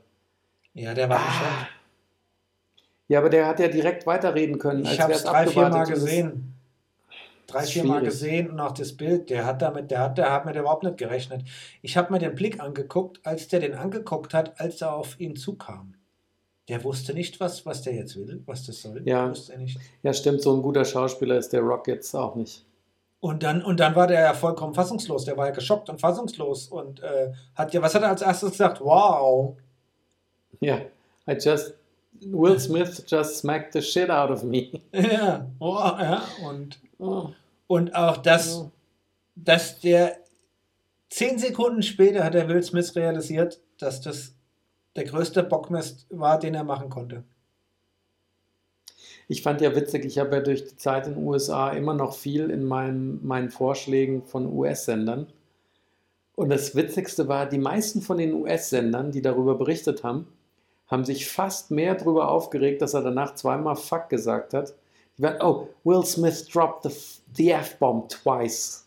Ja, der war Ah. Ja, aber der hat ja direkt weiterreden können. Ich habe es drei, vier Mal gesehen. Drei, vier Mal gesehen und auch das Bild, der hat damit, der hat, der hat mit überhaupt nicht gerechnet. Ich habe mir den Blick angeguckt, als der den angeguckt hat, als er auf ihn zukam. Der wusste nicht, was, was der jetzt will, was das soll. Ja. Wusste er nicht. Ja, stimmt, so ein guter Schauspieler ist der Rock jetzt auch nicht. Und dann, und dann war der ja vollkommen fassungslos. Der war ja geschockt und fassungslos und äh, hat ja, was hat er als erstes gesagt? Wow. Ja, I just, Will Smith just smacked the shit out of me. Ja, oh, ja. Und, Oh, und auch das, ja. dass der zehn Sekunden später hat der Will Smith realisiert, dass das der größte Bockmist war, den er machen konnte. Ich fand ja witzig, ich habe ja durch die Zeit in den USA immer noch viel in meinen, meinen Vorschlägen von US-Sendern. Und das Witzigste war, die meisten von den US-Sendern, die darüber berichtet haben, haben sich fast mehr darüber aufgeregt, dass er danach zweimal Fuck gesagt hat. Die waren, oh, Will Smith dropped the, the F-Bomb twice.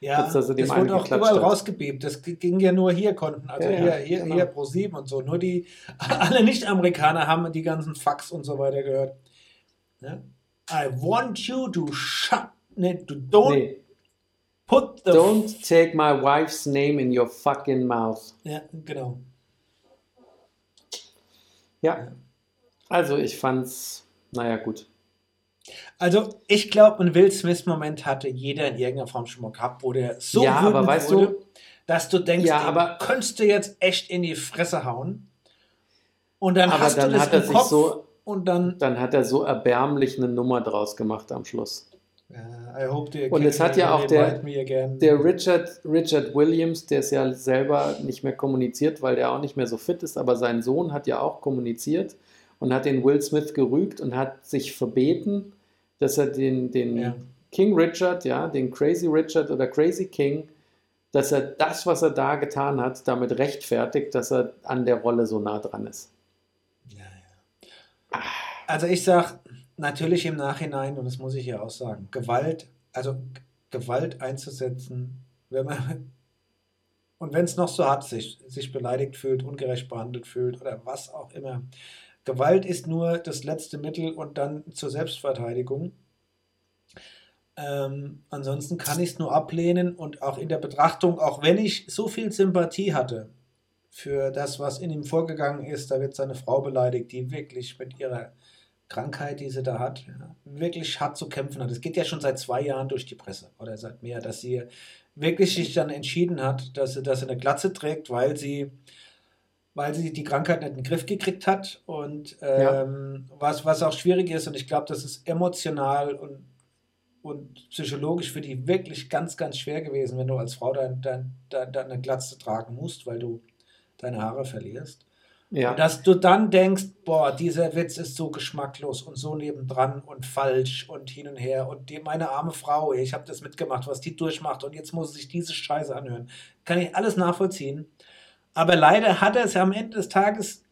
Ja, das wurde auch überall hat. Das ging ja nur hier konnten. Also Ja, hier, hier, genau. hier pro 7 und so. Nur die, alle Nicht-Amerikaner haben die ganzen Fax und so weiter gehört. Ja? I want you to shut, nee, to don't Nee, put the don't take my wife's name in your fucking mouth. Ja, genau. Ja, also ich fand's, naja, gut. Also, ich glaube, einen Will Smith-Moment hatte jeder in irgendeiner Form schon mal gehabt, wo der so Ja, aber weißt wurde, du- dass du denkst, Ja, aber- könntest du jetzt echt in die Fresse hauen. Und dann Aber hast dann du das hat er im Kopf so- und dann. Dann hat er so erbärmlich eine Nummer draus gemacht am Schluss. Und es hat ja auch der-. Der Richard, Richard Williams, der es ja selber nicht mehr kommuniziert, weil der auch nicht mehr so fit ist, aber sein Sohn hat ja auch kommuniziert und hat den Will Smith gerügt und hat sich verbeten, dass er den, den Ja. King Richard, ja, den Crazy Richard oder Crazy King, dass er das, was er da getan hat, damit rechtfertigt, dass er an der Rolle so nah dran ist. Also ich sag natürlich im Nachhinein, und das muss ich ja auch sagen, Gewalt, also Gewalt einzusetzen, wenn man und wenn es noch so hart sich, sich beleidigt fühlt, ungerecht behandelt fühlt oder was auch immer. Gewalt ist nur das letzte Mittel und dann zur Selbstverteidigung. Ähm, ansonsten kann ich es nur ablehnen und auch in der Betrachtung, auch wenn ich so viel Sympathie hatte für das, was in ihm vorgegangen ist, da wird seine Frau beleidigt, die wirklich mit ihrer Krankheit, die sie da hat, ja, wirklich hart zu kämpfen hat. Es geht ja schon seit zwei Jahren durch die Presse oder seit mehr, dass sie wirklich sich dann entschieden hat, dass sie, dass sie eine Glatze trägt, weil sie, weil sie die Krankheit nicht in den Griff gekriegt hat und ähm, was, was auch schwierig ist und ich glaube, das ist emotional und, und psychologisch für die wirklich ganz, ganz schwer gewesen, wenn du als Frau dann dein, dein, deine Glatze tragen musst, weil du deine Haare verlierst. Ja, dass du dann denkst, boah, dieser Witz ist so geschmacklos und so nebendran und falsch und hin und her und die, meine arme Frau, ich habe das mitgemacht, was die durchmacht und jetzt muss sich diese Scheiße anhören. Kann ich alles nachvollziehen. Aber leider hat er es ja am Ende des Tages,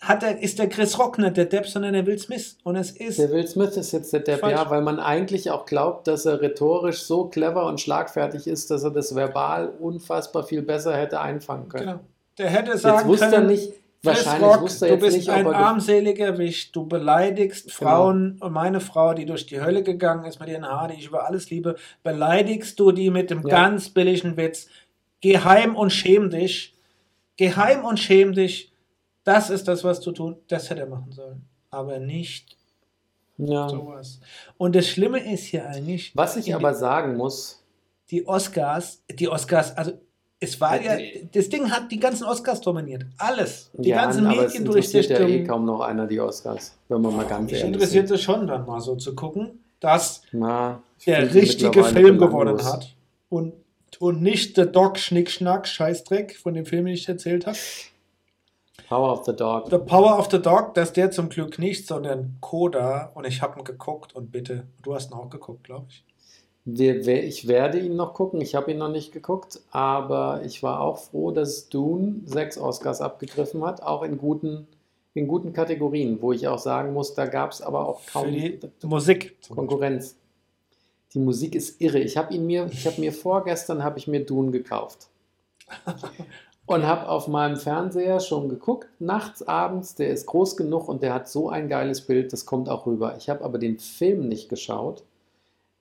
hat er, ist der Chris Rock nicht der Depp, sondern der Will Smith. Und es ist, der Will Smith ist jetzt der Depp, Falsch. ja, weil man eigentlich auch glaubt, dass er rhetorisch so clever und schlagfertig ist, dass er das verbal unfassbar viel besser hätte einfangen können. genau, der hätte Jetzt sagen wusste er können, nicht, Chris wahrscheinlich Rock, wusste du bist nicht, ein er armseliger Wicht. Du beleidigst Genau. Frauen und meine Frau, die durch die Hölle gegangen ist mit ihren Haaren, die ich über alles liebe, beleidigst du die mit dem Ja. ganz billigen Witz. Geh heim und schäm dich. Geh heim und schäm dich. Das ist das, was du tun. Das hätte er machen sollen. Aber nicht ja. sowas. Und das Schlimme ist hier eigentlich, Was ich aber sagen muss, die Oscars, die Oscars, also es war ja, Äh, das Ding hat die ganzen Oscars dominiert. Alles. Die ja, ganzen aber es interessiert ja eh kaum noch einer die Oscars, wenn wir mal ganz Mich ehrlich interessiert sind. es schon dann mal so zu gucken, dass Na, der richtige Film gewonnen hat. Und, und nicht der Doc Schnickschnack Scheißdreck, von dem Film, den ich erzählt habe. Power of the Dog. The Power of the Dog, dass der zum Glück nicht, sondern Coda. Und ich habe ihn geguckt und bitte, du hast ihn auch geguckt, glaube ich. Wir, ich werde ihn noch gucken, ich habe ihn noch nicht geguckt, aber ich war auch froh, dass Dune sechs Oscars abgegriffen hat, auch in guten, in guten Kategorien, wo ich auch sagen muss, da gab es aber auch kaum Musik. Konkurrenz. Die Musik ist irre. Ich habe ihn mir, ich habe mir vorgestern habe ich mir Dune gekauft und habe auf meinem Fernseher schon geguckt, nachts, abends. Der ist groß genug und der hat so ein geiles Bild, das kommt auch rüber. Ich habe aber den Film nicht geschaut,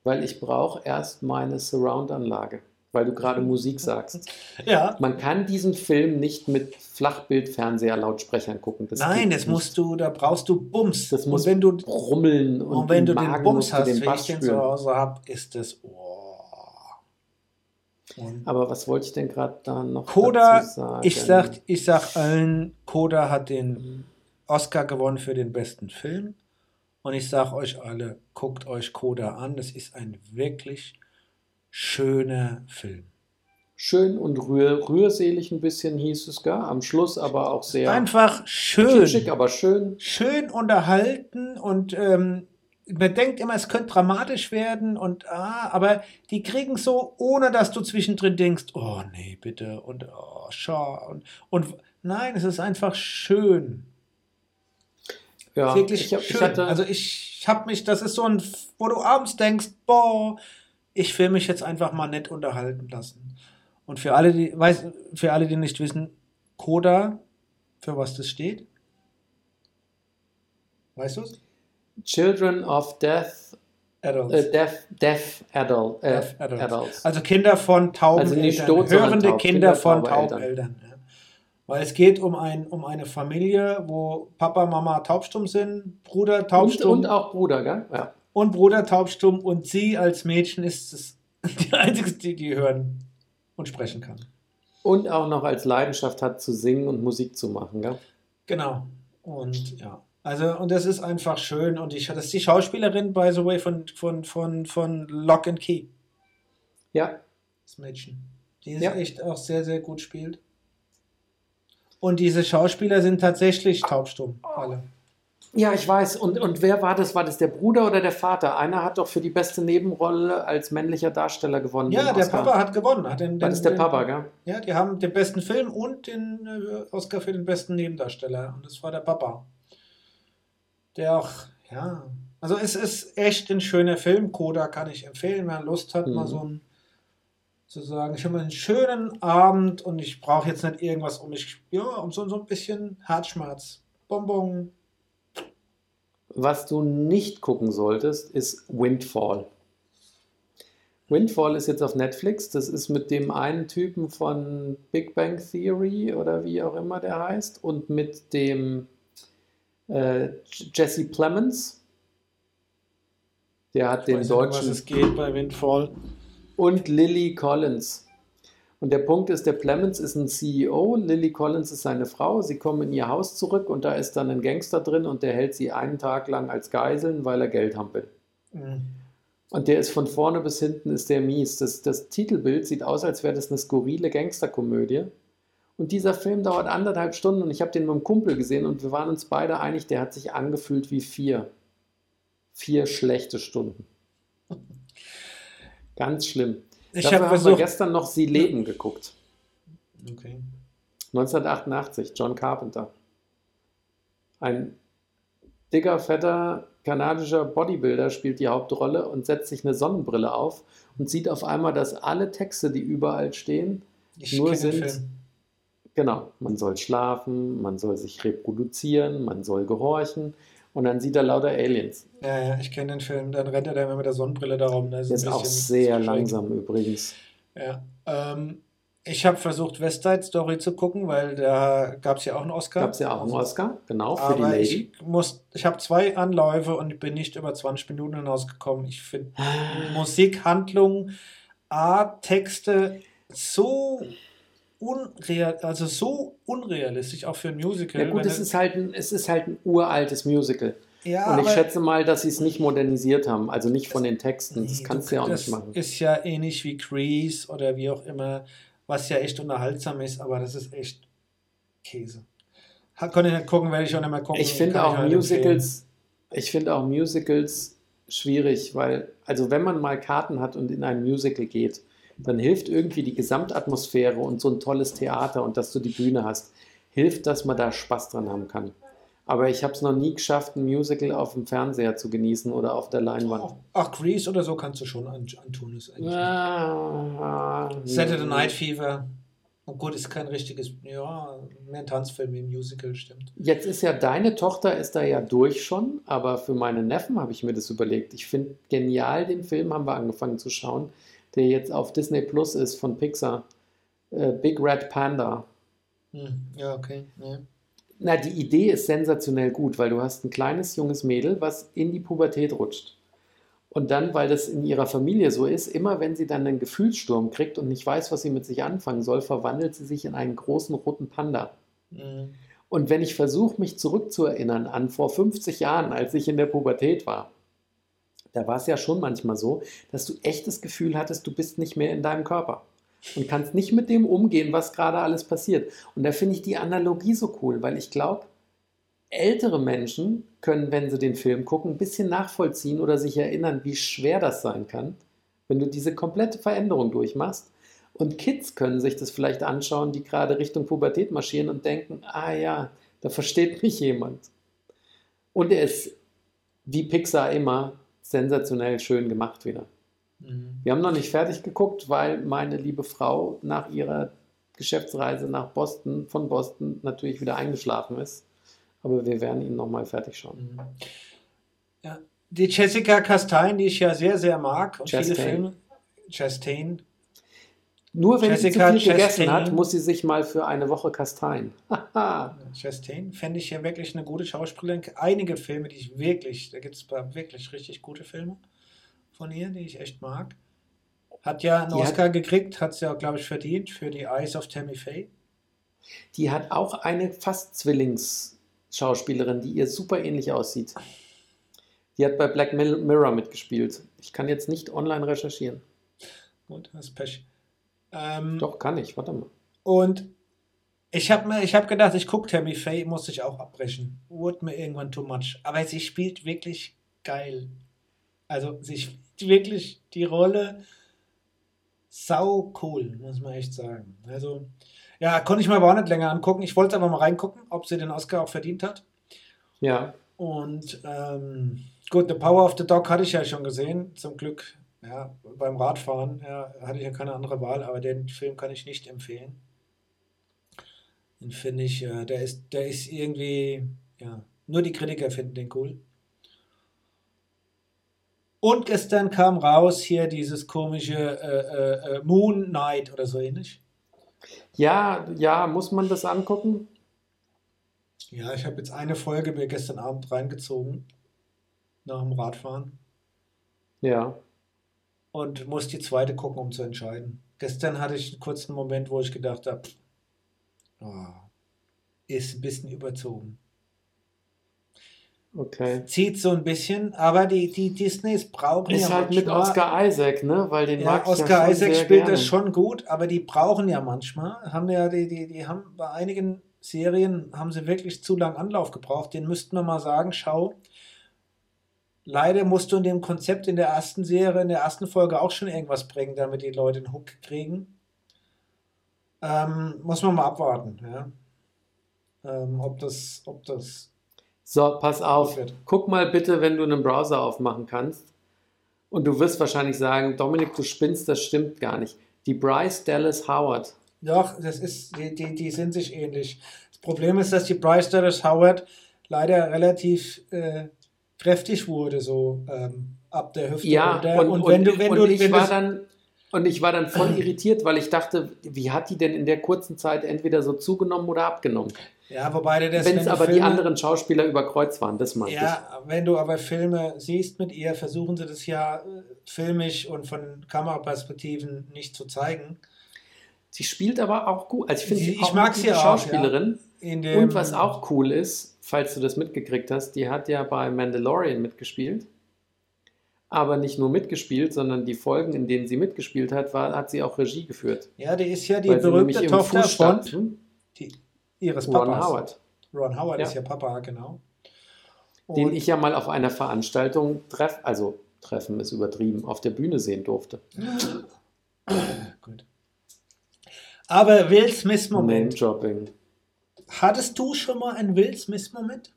weil ich brauche erst meine Surround-Anlage, weil du gerade Musik sagst. Ja. Man kann diesen Film nicht mit Flachbildfernseher-Lautsprechern gucken. Das Nein, das nicht. musst du, da brauchst du Bums. Das muss und wenn du, brummeln und, und wenn du im den Magen Bums hast, den wie ich den zu. Hause habe, ist das. Oh. Und Aber was wollte ich denn gerade da noch Koda, dazu sagen? ich sag, ich sag allen, Koda hat den Oscar gewonnen für den besten Film. Und ich sag euch alle, guckt euch Koda an. Das ist ein wirklich schöner Film. Schön und rühr, rührselig ein bisschen hieß es gar. Am Schluss aber auch sehr Einfach schön. kitschig, aber schön. schön unterhalten und ähm, man denkt immer, es könnte dramatisch werden und ah, aber die kriegen so, ohne dass du zwischendrin denkst, oh nee, bitte und oh, schau und, und nein, es ist einfach schön. Ja, wirklich ich, hab- schön. ich also ich habe mich, das ist so ein, wo du abends denkst, boah, ich will mich jetzt einfach mal nett unterhalten lassen. Und für alle, die, weiß, für alle, die nicht wissen, Coda, für was das steht? Weißt du es? Children of Death, Adults. äh, Deaf, Deaf Adult, äh, Deaf Adults. Adults. Also Kinder von tauben Also Eltern, hörende Kinder Kinder von tauben Eltern. Ja. Weil es geht um, ein, um eine Familie, wo Papa, Mama taubstumm sind, Bruder und, taubstumm und auch Bruder, gell? Ja. und Bruder taubstumm und sie als Mädchen ist es die einzige, die, die hören und sprechen kann. Und auch noch als Leidenschaft hat zu singen und Musik zu machen, gell? Genau. Und ja. Also, und das ist einfach schön. Und ich, das ist die Schauspielerin, by the way, von, von, von, von Lock and Key, Ja, das Mädchen. Die ist Ja. echt auch sehr, sehr gut spielt. Und diese Schauspieler sind tatsächlich taubstumm, alle. Ja, ich weiß. Und, und wer war das? War das der Bruder oder der Vater? Einer hat doch für die beste Nebenrolle als männlicher Darsteller gewonnen. Ja, der Oscar. Papa hat gewonnen. Hat den, den, das der den, Papa, gell? Ja, die haben den besten Film und den äh, Oscar für den besten Nebendarsteller. Und das war der Papa. Der auch, ja. Also es ist echt ein schöner Film. Coda kann ich empfehlen, wenn man Lust hat, Mhm. mal so ein zu sagen, ich habe einen schönen Abend und ich brauche jetzt nicht irgendwas um mich, ja, um so, so ein bisschen Herzschmerz. Bonbon. Was du nicht gucken solltest, ist Windfall. Windfall ist jetzt auf Netflix. Das ist mit dem einen Typen von Big Bang Theory oder wie auch immer der heißt und mit dem äh, Jesse Plemons. Der hat den weiß nicht, was deutschen es geht bei Windfall. Und Lily Collins. Und der Punkt ist, der Plemons ist ein CEO, Lily Collins ist seine Frau. Sie kommen in ihr Haus zurück und da ist dann ein Gangster drin und der hält sie einen Tag lang als Geiseln, weil er Geld haben will. Mhm. Und der ist von vorne bis hinten ist der mies. Das, das Titelbild sieht aus, als wäre das eine skurrile Gangsterkomödie. Und dieser Film dauert anderthalb Stunden und ich habe den mit einem Kumpel gesehen und wir waren uns beide einig, der hat sich angefühlt wie vier. Vier schlechte Stunden. Ganz schlimm. Ich habe haben wir versucht. gestern noch Sie leben geguckt. Okay. 1988, John Carpenter. Ein dicker, fetter kanadischer Bodybuilder spielt die Hauptrolle und setzt sich eine Sonnenbrille auf und sieht auf einmal, dass alle Texte, die überall stehen, Ich Nur sind- genau, man soll schlafen, man soll sich reproduzieren, man soll gehorchen und dann sieht er lauter Aliens. Ja, ja, ich kenne den Film. Dann rennt er da immer mit der Sonnenbrille da rum. Das Der ist ein auch sehr langsam übrigens. Ja. Ähm, ich habe versucht, West Side Story zu gucken, weil da gab es ja auch einen Oscar. Gab es ja auch einen Oscar, genau, für die Aber Lady. ich muss, ich habe zwei Anläufe und bin nicht über 20 Minuten hinausgekommen. Ich finde Musik, Handlung, Art, Texte so unreal, also so unrealistisch, auch für ein Musical. Ja gut, es ist halt ein, es ist halt ein uraltes Musical. ja, Und ich schätze mal, dass sie es nicht modernisiert haben, also nicht von den Texten. Das Nee, kannst du ja auch das nicht machen. ist ja ähnlich wie Grease oder wie auch immer, was ja echt unterhaltsam ist, aber das ist echt Käse. Konnte ich nicht gucken, werde ich auch nicht mehr gucken. Ich finde auch Musicals, ich finde auch Musicals schwierig, weil, also wenn man mal Karten hat und in ein Musical geht, dann hilft irgendwie die Gesamtatmosphäre und so ein tolles Theater und dass du die Bühne hast, hilft, dass man da Spaß dran haben kann. Aber ich habe es noch nie geschafft, ein Musical auf dem Fernseher zu genießen oder auf der Leinwand. Ach, Grease oder so kannst du schon an, antun. Ist eigentlich Ah, Saturday Night Fever. Und gut, ist kein richtiges, ja, mehr ein Tanzfilm wie ein Musical, stimmt. Jetzt ist ja deine Tochter ist da ja durch schon, aber für meine Neffen habe ich mir das überlegt. Ich finde genial, den Film haben wir angefangen zu schauen, der jetzt auf Disney Plus ist von Pixar. Äh, Big Red Panda. Hm, ja, okay. Ja. Na, die Idee ist sensationell gut, weil du hast ein kleines junges Mädel, was in die Pubertät rutscht. Und dann, weil das in ihrer Familie so ist, immer wenn sie dann einen Gefühlssturm kriegt und nicht weiß, was sie mit sich anfangen soll, verwandelt sie sich in einen großen roten Panda. Hm. Und wenn ich versuche, mich zurückzuerinnern an vor 50 Jahren, als ich in der Pubertät war, da war es ja schon manchmal so, dass du echt das Gefühl hattest, du bist nicht mehr in deinem Körper und kannst nicht mit dem umgehen, was gerade alles passiert. Und da finde ich die Analogie so cool, weil ich glaube, ältere Menschen können, wenn sie den Film gucken, ein bisschen nachvollziehen oder sich erinnern, wie schwer das sein kann, wenn du diese komplette Veränderung durchmachst. Und Kids können sich das vielleicht anschauen, die gerade Richtung Pubertät marschieren und denken, ah ja, da versteht mich jemand. Und er ist, wie Pixar immer, sensationell schön gemacht wieder. Hm. Wir haben noch nicht fertig geguckt, weil meine liebe Frau nach ihrer Geschäftsreise nach Boston, von Boston natürlich wieder eingeschlafen ist. Aber wir werden ihn nochmal fertig schauen. Hm. Ja. Die Jessica Chastain, die ich ja sehr, sehr mag und viele Chastain. Filme. Chastain. Nur wenn Jessica sie zu viel gegessen Chastain. hat, muss sie sich mal für eine Woche kasteien. Chastain fände ich ja wirklich eine gute Schauspielerin. Einige Filme, die ich wirklich, da gibt es wirklich richtig gute Filme von ihr, die ich echt mag. Hat ja einen Die hat- Oscar gekriegt, hat es ja, glaube ich, verdient für die Eyes of Tammy Faye. Die hat auch eine fast Zwillings-Schauspielerin, die ihr super ähnlich aussieht. Die hat bei Black Mirror mitgespielt. Ich kann jetzt nicht online recherchieren. Gut, das ist Pech. Ähm, Doch, kann ich. Warte mal. Und ich habe mir, ich habe gedacht, ich gucke Tammy Faye, muss ich auch abbrechen. Wurde mir irgendwann too much. Aber sie spielt wirklich geil. Also sie spielt wirklich die Rolle sau cool, muss man echt sagen. Also ja, konnte ich mir aber auch nicht länger angucken. Ich wollte aber mal reingucken, ob sie den Oscar auch verdient hat. Ja, Und ähm, gut, The Power of the Dog hatte ich ja schon gesehen, zum Glück. Ja, beim Radfahren ja, hatte ich ja keine andere Wahl, aber den Film kann ich nicht empfehlen. Den finde ich, äh, der ist, der ist irgendwie, ja, nur die Kritiker finden den cool. Und gestern kam raus hier dieses komische äh, äh, äh, Moon Knight oder so ähnlich. ja, ja, muss man das angucken? Ja, ich habe jetzt eine Folge mir gestern Abend reingezogen nach dem Radfahren. Ja. Und muss die zweite gucken, um zu entscheiden. Gestern hatte ich einen kurzen Moment, wo ich gedacht habe, oh, ist ein bisschen überzogen. Okay. Zieht so ein bisschen, aber die, die Disneys brauchen Ist ja halt mit manchmal- Oscar Isaac, ne? Weil den Ja, mag Oscar ja Isaac spielt gerne. das schon gut, aber die brauchen ja manchmal, haben ja die, die, die haben bei einigen Serien haben sie wirklich zu lang Anlauf gebraucht. Den müssten wir mal sagen, schau, leider musst du in dem Konzept in der ersten Serie, in der ersten Folge auch schon irgendwas bringen, damit die Leute einen Hook kriegen. Ähm, muss man mal abwarten, ja. Ähm, ob das, ob das So, pass auf. Wird. Guck mal bitte, wenn du einen Browser aufmachen kannst. Und du wirst wahrscheinlich sagen, Dominik, du spinnst, das stimmt gar nicht. Die Bryce Dallas Howard. Doch, das ist, die, die, die sind sich ähnlich. Das Problem ist, dass die Bryce Dallas Howard leider relativ äh, kräftig wurde, so ähm, ab der Hüfte Ja, runter. und, und, wenn du, wenn und du, ich wenn war dann und ich war dann voll irritiert, weil ich dachte, wie hat die denn in der kurzen Zeit entweder so zugenommen oder abgenommen? ja, wobei du das, Wenn wenn es aber die Filme- anderen Schauspieler über Kreuz waren, das meinte ich. Ja, wenn du aber Filme siehst mit ihr, versuchen sie das ja äh, filmisch und von Kameraperspektiven nicht zu zeigen. Sie spielt aber auch gut. Also ich finde ich mag sie auch, Schauspielerin. In dem, Und was auch cool ist, falls du das mitgekriegt hast, die hat ja bei Mandalorian mitgespielt. Aber nicht nur mitgespielt, sondern die Folgen, in denen sie mitgespielt hat, war, hat sie auch Regie geführt. Ja, die ist ja die Weil berühmte Tochter von die, ihres Ron Papas. Howard, Ron Howard Ja. ist ja Papa, genau. den Und- ich ja mal auf einer Veranstaltung treff, also treffen ist übertrieben, auf der Bühne sehen durfte. Gut. Aber Will Smith-Moment. Name-Dropping. Hattest du schon mal einen Will Smith-Moment?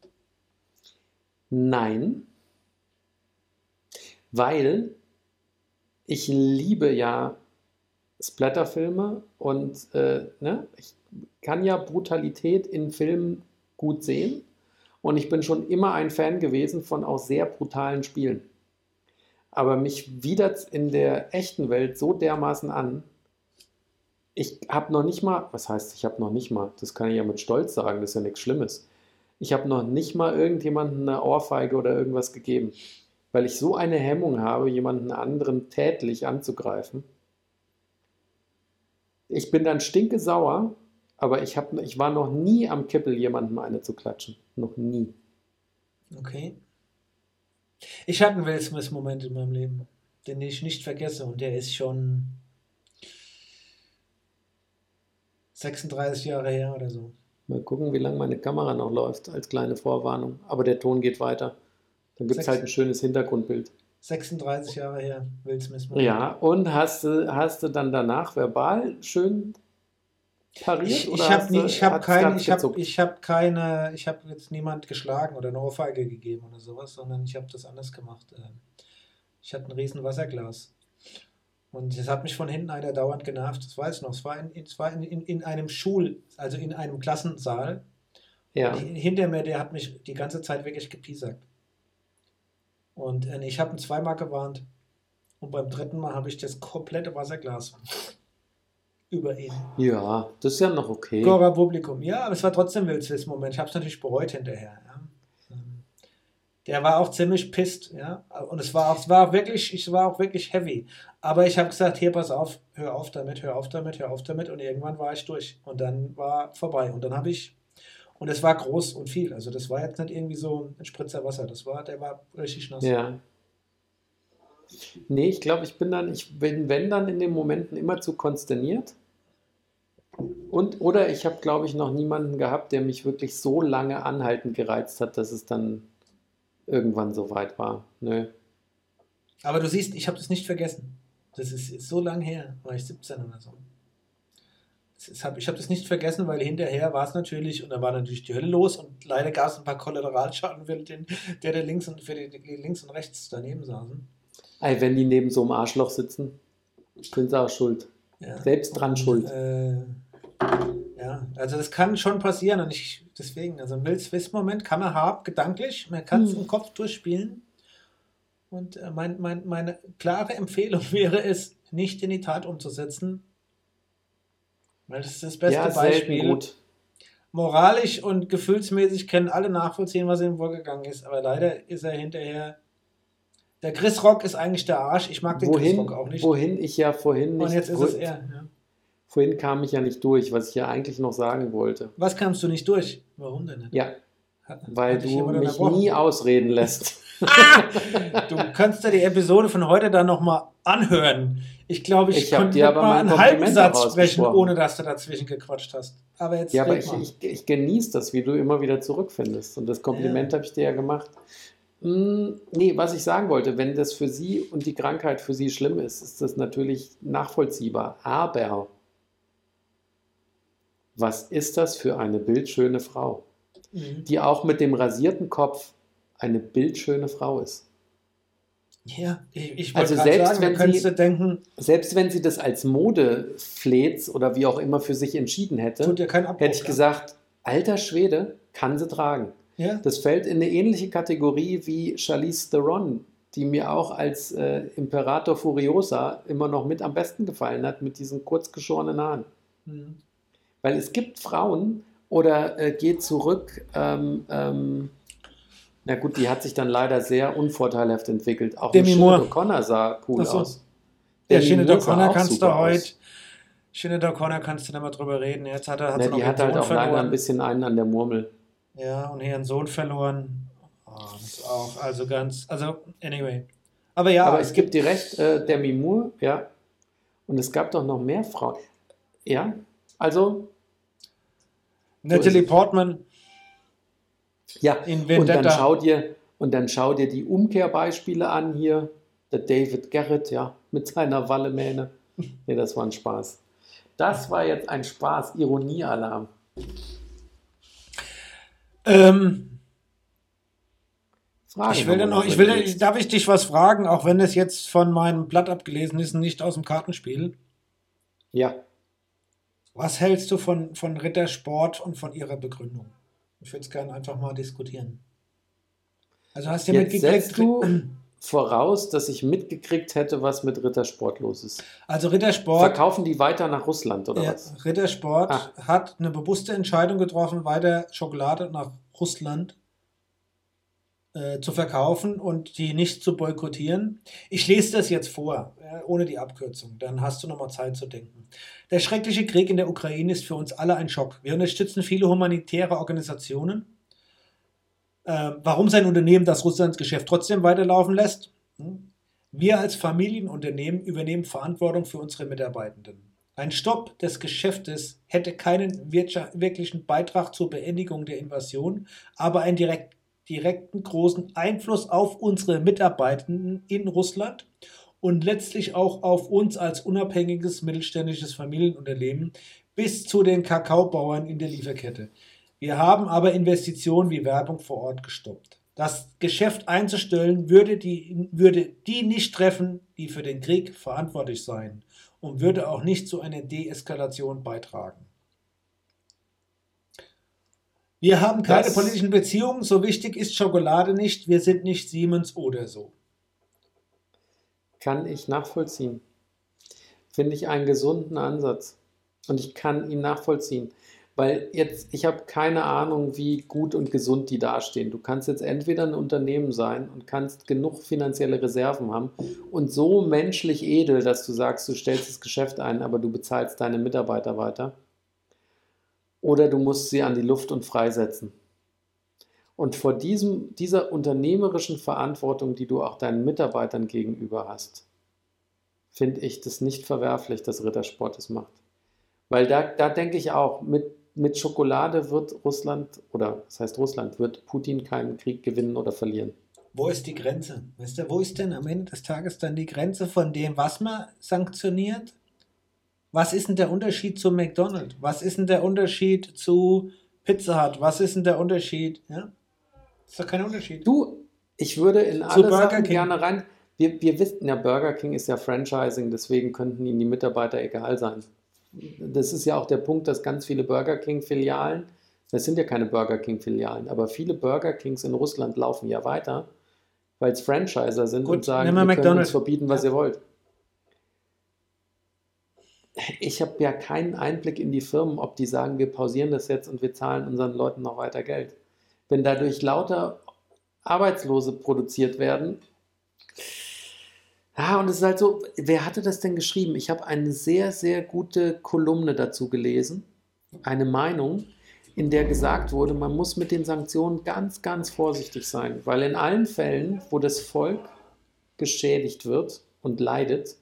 Nein, weil ich liebe ja Splatterfilme und äh, ne, ich kann ja Brutalität in Filmen gut sehen und ich bin schon immer ein Fan gewesen von auch sehr brutalen Spielen. Aber mich widert in der echten Welt so dermaßen an. Ich habe noch nicht mal, was heißt, ich habe noch nicht mal, das kann ich ja mit Stolz sagen, das ist ja nichts Schlimmes. Ich habe noch nicht mal irgendjemanden eine Ohrfeige oder irgendwas gegeben, weil ich so eine Hemmung habe, jemanden anderen tätlich anzugreifen. Ich bin dann stinke sauer, aber ich, hab, ich war noch nie am Kippel, jemandem eine zu klatschen. Noch nie. Okay. Ich hatte einen Will Smith-Moment in meinem Leben, den ich nicht vergesse und der ist schon 36 Jahre her oder so. Mal gucken, wie lange meine Kamera noch läuft, als kleine Vorwarnung. Aber der Ton geht weiter. Dann gibt es halt ein schönes Hintergrundbild. 36 Jahre her, Will Smith-Moment. Ja, und hast du, hast du dann danach verbal schön pariert? Ich, ich habe nie, du- ich ganz ich habe keine, ich habe jetzt niemand geschlagen oder eine Ohrfeige gegeben oder sowas, sondern ich habe das anders gemacht. Ähm, Ich hatte ein riesen Wasserglas und es hat mich von hinten einer dauernd genervt. Das weiß ich noch. Es war in, es war in, in, in einem Schul, also in einem Klassensaal. Ja. Hinter mir, der hat mich die ganze Zeit wirklich gepiesackt. Und äh, ich habe ihn zweimal gewarnt. Und beim dritten Mal habe ich das komplette Wasserglas über ihn. ja, das ist ja noch okay. Cora Publikum. Ja, aber es war trotzdem Smith Moment. Ich habe es natürlich bereut hinterher. Der war auch ziemlich pisst, ja. Und es war auch, es war wirklich, es war auch wirklich heavy. Aber ich habe gesagt, hier, pass auf, hör auf damit, hör auf damit, hör auf damit. Und irgendwann war ich durch. Und dann war vorbei. Und dann habe ich, und es war groß und viel. Also das war jetzt nicht irgendwie so ein Spritzer Wasser. Das war, der war richtig nass. Ja. Nee, ich glaube, ich bin dann, ich bin, wenn dann in den Momenten immer zu konsterniert. Und, oder ich habe, glaube ich, noch niemanden gehabt, der mich wirklich so lange anhaltend gereizt hat, dass es dann irgendwann so weit war. Nö. Aber du siehst, ich habe das nicht vergessen. Das ist, ist so lang her, war ich 17 oder so. Hab, ich habe das nicht vergessen, weil hinterher war es natürlich, und da war natürlich die Hölle los und leider gab es ein paar Kollateralschaden für den, der, der links und für die, die links und rechts daneben saßen. Ey, wenn die neben so einem Arschloch sitzen, sind sie auch schuld. Ja. Selbst dran schuld. Äh, ja, also das kann schon passieren und ich deswegen, also einen Will-Swiss-Moment kann man haben, gedanklich, man kann es Hm. im Kopf durchspielen. Und äh, mein, mein, meine klare Empfehlung wäre es, nicht in die Tat umzusetzen. Weil das ist das beste ja, selten Beispiel. gut. Moralisch und gefühlsmäßig können alle nachvollziehen, was ihm vorgegangen ist. Aber leider ist er hinterher. Der Chris Rock ist eigentlich der Arsch. Ich mag den Chris Wohin, Rock auch nicht. wohin ich ja vorhin nicht. und jetzt ist es er. Ja. Vorhin kam ich ja nicht durch, was ich ja eigentlich noch sagen wollte. Was kamst du nicht durch? Warum denn nicht? Ja, Hat- weil hat du mich nie ausreden lässt. Du kannst dir die Episode von heute dann nochmal anhören. Ich glaube, ich, Ich konnte dir aber mal einen halben Satz sprechen, ohne dass du dazwischen gequatscht hast. Aber jetzt Ja, aber ich, ich, ich genieße das, wie du immer wieder zurückfindest. Und das Kompliment habe ich dir ja gemacht. Hm, nee, was ich sagen wollte, wenn das für sie und die Krankheit für sie schlimm ist, ist das natürlich nachvollziehbar. Aber was ist das für eine bildschöne Frau, Mhm. die auch mit dem rasierten Kopf eine bildschöne Frau ist? Ja, ich, ich Also selbst sagen, wenn sie- denken, Selbst wenn sie das als Modeflets oder wie auch immer für sich entschieden hätte, Abbruch. hätte ich gesagt, alter Schwede, kann sie tragen. Ja? Das fällt in eine ähnliche Kategorie wie Charlize Theron, die mir auch als äh, Imperator Furiosa immer noch mit am besten gefallen hat, mit diesen kurz geschorenen Haaren. Mhm. Weil es gibt Frauen, oder äh, geht zurück, ähm, ähm, na gut, die hat sich dann leider sehr unvorteilhaft entwickelt. Auch Demi Moore. O'Connor sah cool so. aus. Ja, Demi Sinead O'Connor kannst du heute. Sinead O'Connor kannst du nicht mehr drüber reden. Jetzt hat er, hat Na, die ihren hat halt Sohn auch leider verloren. ein bisschen einen an der Murmel. Ja, und einen Sohn verloren. Oh, das auch, also ganz, also, anyway. Aber ja, Aber es gibt dir recht, äh, Demi Moore, ja. Und es gab doch noch mehr Frauen. Ja, also, Natalie. Portman ja. in Und dann schau dir, und dann schau dir die Umkehrbeispiele an hier. Der David Garrett, ja, mit seiner Wallemähne. Nee, das war ein Spaß. Das war jetzt ein Spaß, Ironiealarm. ähm, Frage ich will dann noch, ich will, darf ich dich was fragen, auch wenn es jetzt von meinem Blatt abgelesen ist, und nicht aus dem Kartenspiel. Ja, Was hältst du von, von Rittersport und von ihrer Begründung? Ich würde es gerne einfach mal diskutieren. Also hast du jetzt mitgekriegt, du voraus, dass ich mitgekriegt hätte, was mit Rittersport los ist. also Rittersport, Verkaufen die weiter nach Russland oder ja, was? Rittersport Ah. hat eine bewusste Entscheidung getroffen, weiter Schokolade nach Russland äh, zu verkaufen und die nicht zu boykottieren. Ich lese das jetzt vor, ja, ohne die Abkürzung. Dann hast du nochmal Zeit zu denken. Der schreckliche Krieg in der Ukraine ist für uns alle ein Schock. Wir unterstützen viele humanitäre Organisationen. Äh, warum sein Unternehmen das Russlandsgeschäft trotzdem weiterlaufen lässt? Hm? Wir als Familienunternehmen übernehmen Verantwortung für unsere Mitarbeitenden. Ein Stopp des Geschäftes hätte keinen wirklichen Beitrag zur Beendigung der Invasion, aber einen direkt, direkten großen Einfluss auf unsere Mitarbeitenden in Russland und letztlich auch auf uns als unabhängiges mittelständisches Familienunternehmen bis zu den Kakaobauern in der Lieferkette. Wir haben aber Investitionen wie Werbung vor Ort gestoppt. Das Geschäft einzustellen würde die, würde die nicht treffen, die für den Krieg verantwortlich seien und würde auch nicht zu einer Deeskalation beitragen. Wir haben keine Das- politischen Beziehungen, so wichtig ist Schokolade nicht, wir sind nicht Siemens oder so. Kann ich nachvollziehen. Finde ich einen gesunden Ansatz. Und ich kann ihn nachvollziehen. Weil jetzt, ich habe keine Ahnung, wie gut und gesund die dastehen. Du kannst jetzt entweder ein Unternehmen sein und kannst genug finanzielle Reserven haben und so menschlich edel, dass du sagst, du stellst das Geschäft ein, aber du bezahlst deine Mitarbeiter weiter. Oder du musst sie an die Luft und freisetzen. Und vor diesem, dieser unternehmerischen Verantwortung, die du auch deinen Mitarbeitern gegenüber hast, finde ich das nicht verwerflich, dass Rittersport es macht. Weil da, da denke ich auch, mit mit Schokolade wird Russland, oder das heißt Russland, wird Putin keinen Krieg gewinnen oder verlieren. Wo ist die Grenze? Weißt du, wo ist denn am Ende des Tages dann die Grenze von dem, was man sanktioniert? Was ist denn der Unterschied zu McDonald's? Was ist denn der Unterschied zu Pizza Hut? Was ist denn der Unterschied? Ja? Ist doch kein Unterschied. Du, ich würde in alle Sachen gerne rein. Wir, wir wissen ja, Burger King ist ja Franchising, deswegen könnten ihnen die Mitarbeiter egal sein das ist ja auch der Punkt, dass ganz viele Burger King-Filialen, das sind ja keine Burger King-Filialen, aber viele Burger Kings in Russland laufen ja weiter, weil es Franchiser sind Gut, und sagen, wir können uns verbieten, was ja. ihr wollt. Ich habe ja keinen Einblick in die Firmen, ob die sagen, wir pausieren das jetzt und wir zahlen unseren Leuten noch weiter Geld. Wenn dadurch lauter Arbeitslose produziert werden, ja, und es ist halt so, wer hatte das denn geschrieben? Ich habe eine sehr, sehr gute Kolumne dazu gelesen, eine Meinung, in der gesagt wurde, man muss mit den Sanktionen ganz, ganz vorsichtig sein, weil in allen Fällen, wo das Volk geschädigt wird und leidet,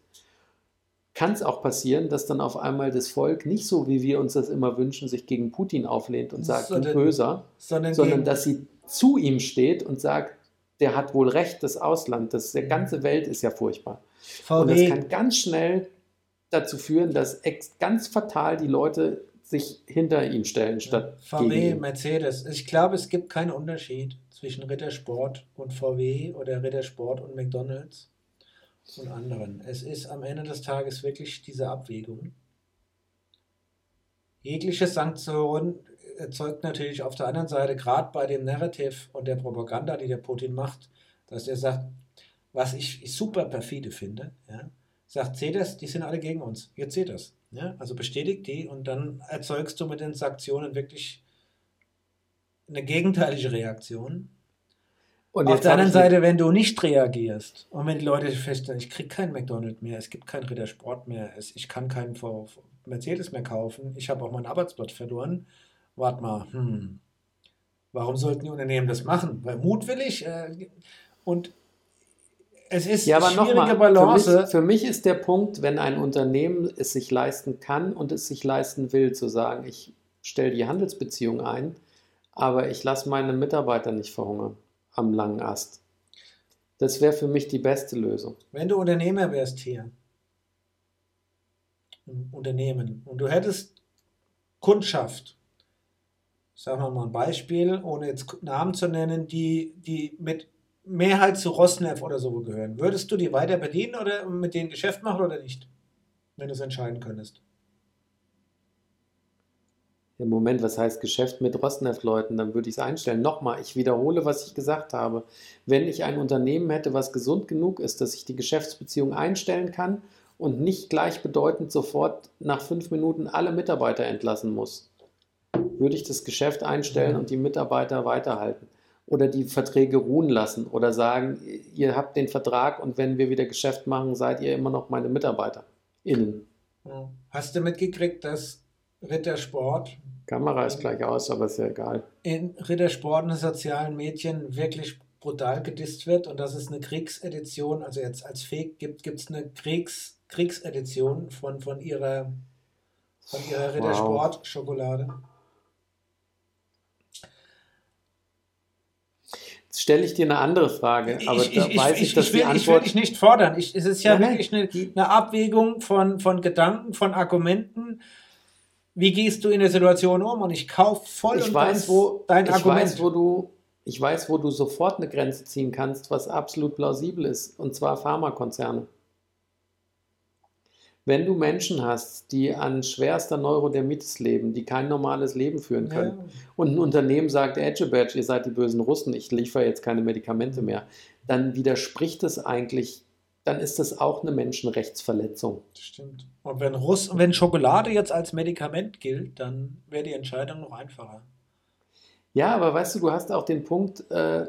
kann es auch passieren, dass dann auf einmal das Volk nicht so, wie wir uns das immer wünschen, sich gegen Putin auflehnt und sagt, sondern, du Böser, sondern, sondern dass sie zu ihm steht und sagt, der hat wohl recht, das Ausland, das, der ganze Welt ist ja furchtbar. VW. Und das kann ganz schnell dazu führen, dass ganz fatal die Leute sich hinter ihn stellen, statt VW, Mercedes. Ich glaube, es gibt keinen Unterschied zwischen Rittersport und VW oder Rittersport und McDonalds und anderen. Es ist am Ende des Tages wirklich diese Abwägung. Jegliche Sanktion erzeugt natürlich auf der anderen Seite, gerade bei dem Narrative und der Propaganda, die der Putin macht, dass er sagt, was ich super perfide finde, ja, sagt, seht das, die sind alle gegen uns. Jetzt seht das. Ja, also bestätigt die und dann erzeugst du mit den Sanktionen wirklich eine gegenteilige Reaktion. Und auf der anderen Seite, wenn du nicht reagierst und wenn die Leute feststellen, ich kriege keinen McDonald's mehr, es gibt keinen Rittersport mehr, ich kann keinen Mercedes mehr kaufen, ich habe auch meinen Arbeitsplatz verloren, warte mal, hm, warum sollten die Unternehmen das machen? Weil mutwillig äh, und es ist ja, aber schwierige mal, Balance. Für mich, für mich ist der Punkt, wenn ein Unternehmen es sich leisten kann und es sich leisten will, zu sagen, ich stelle die Handelsbeziehung ein, aber ich lasse meine Mitarbeiter nicht verhungern am langen Ast. Das wäre für mich die beste Lösung. Wenn du Unternehmer wärst hier, Unternehmen, und du hättest Kundschaft sagen wir mal ein Beispiel, ohne jetzt Namen zu nennen, die, die mit Mehrheit zu Rosneft oder so gehören. Würdest du die weiter bedienen oder mit denen Geschäft machen oder nicht? Wenn du es entscheiden könntest. Im Moment, was heißt Geschäft mit Rosneft-Leuten? Dann würde ich es einstellen. Nochmal, ich wiederhole, was ich gesagt habe. Wenn ich ein Unternehmen hätte, was gesund genug ist, dass ich die Geschäftsbeziehung einstellen kann und nicht gleichbedeutend sofort nach fünf Minuten alle Mitarbeiter entlassen muss, würde ich das Geschäft einstellen und die Mitarbeiter weiterhalten oder die Verträge ruhen lassen oder sagen, ihr habt den Vertrag und wenn wir wieder Geschäft machen, seid ihr immer noch meine Mitarbeiter. Innen. Hast du mitgekriegt, dass Rittersport. Kamera ist gleich aus, aber ist ja egal. In Rittersport in sozialen Medien wirklich brutal gedisst wird und dass es eine Kriegsedition, also jetzt als Fake gibt, gibt es eine Kriegs, Kriegsedition von, von ihrer, von ihrer Rittersport-Schokolade. Jetzt stelle ich dir eine andere Frage, aber ich, da ich, weiß ich, ich, dass ich will, die Antwort... Ich will dich nicht fordern. Ich, es ist ja Nein. wirklich eine, eine, Abwägung von, von Gedanken, von Argumenten. Wie gehst du in der Situation um? Und ich kaufe voll ich und weiß, wo, dein ich Argument. Weiß, wo du, ich weiß, wo du sofort eine Grenze ziehen kannst, was absolut plausibel ist, und zwar Pharmakonzerne. Wenn du Menschen hast, die an schwerster Neurodermitis leben, die kein normales Leben führen können, ja. und ein Unternehmen sagt, Edgebadge, ihr seid die bösen Russen, ich liefere jetzt keine Medikamente mehr, dann widerspricht es eigentlich dann ist das auch eine Menschenrechtsverletzung. Das stimmt. Und wenn, Russ, wenn Schokolade jetzt als Medikament gilt, dann wäre die Entscheidung noch einfacher. Ja, aber weißt du, du hast auch den Punkt, äh,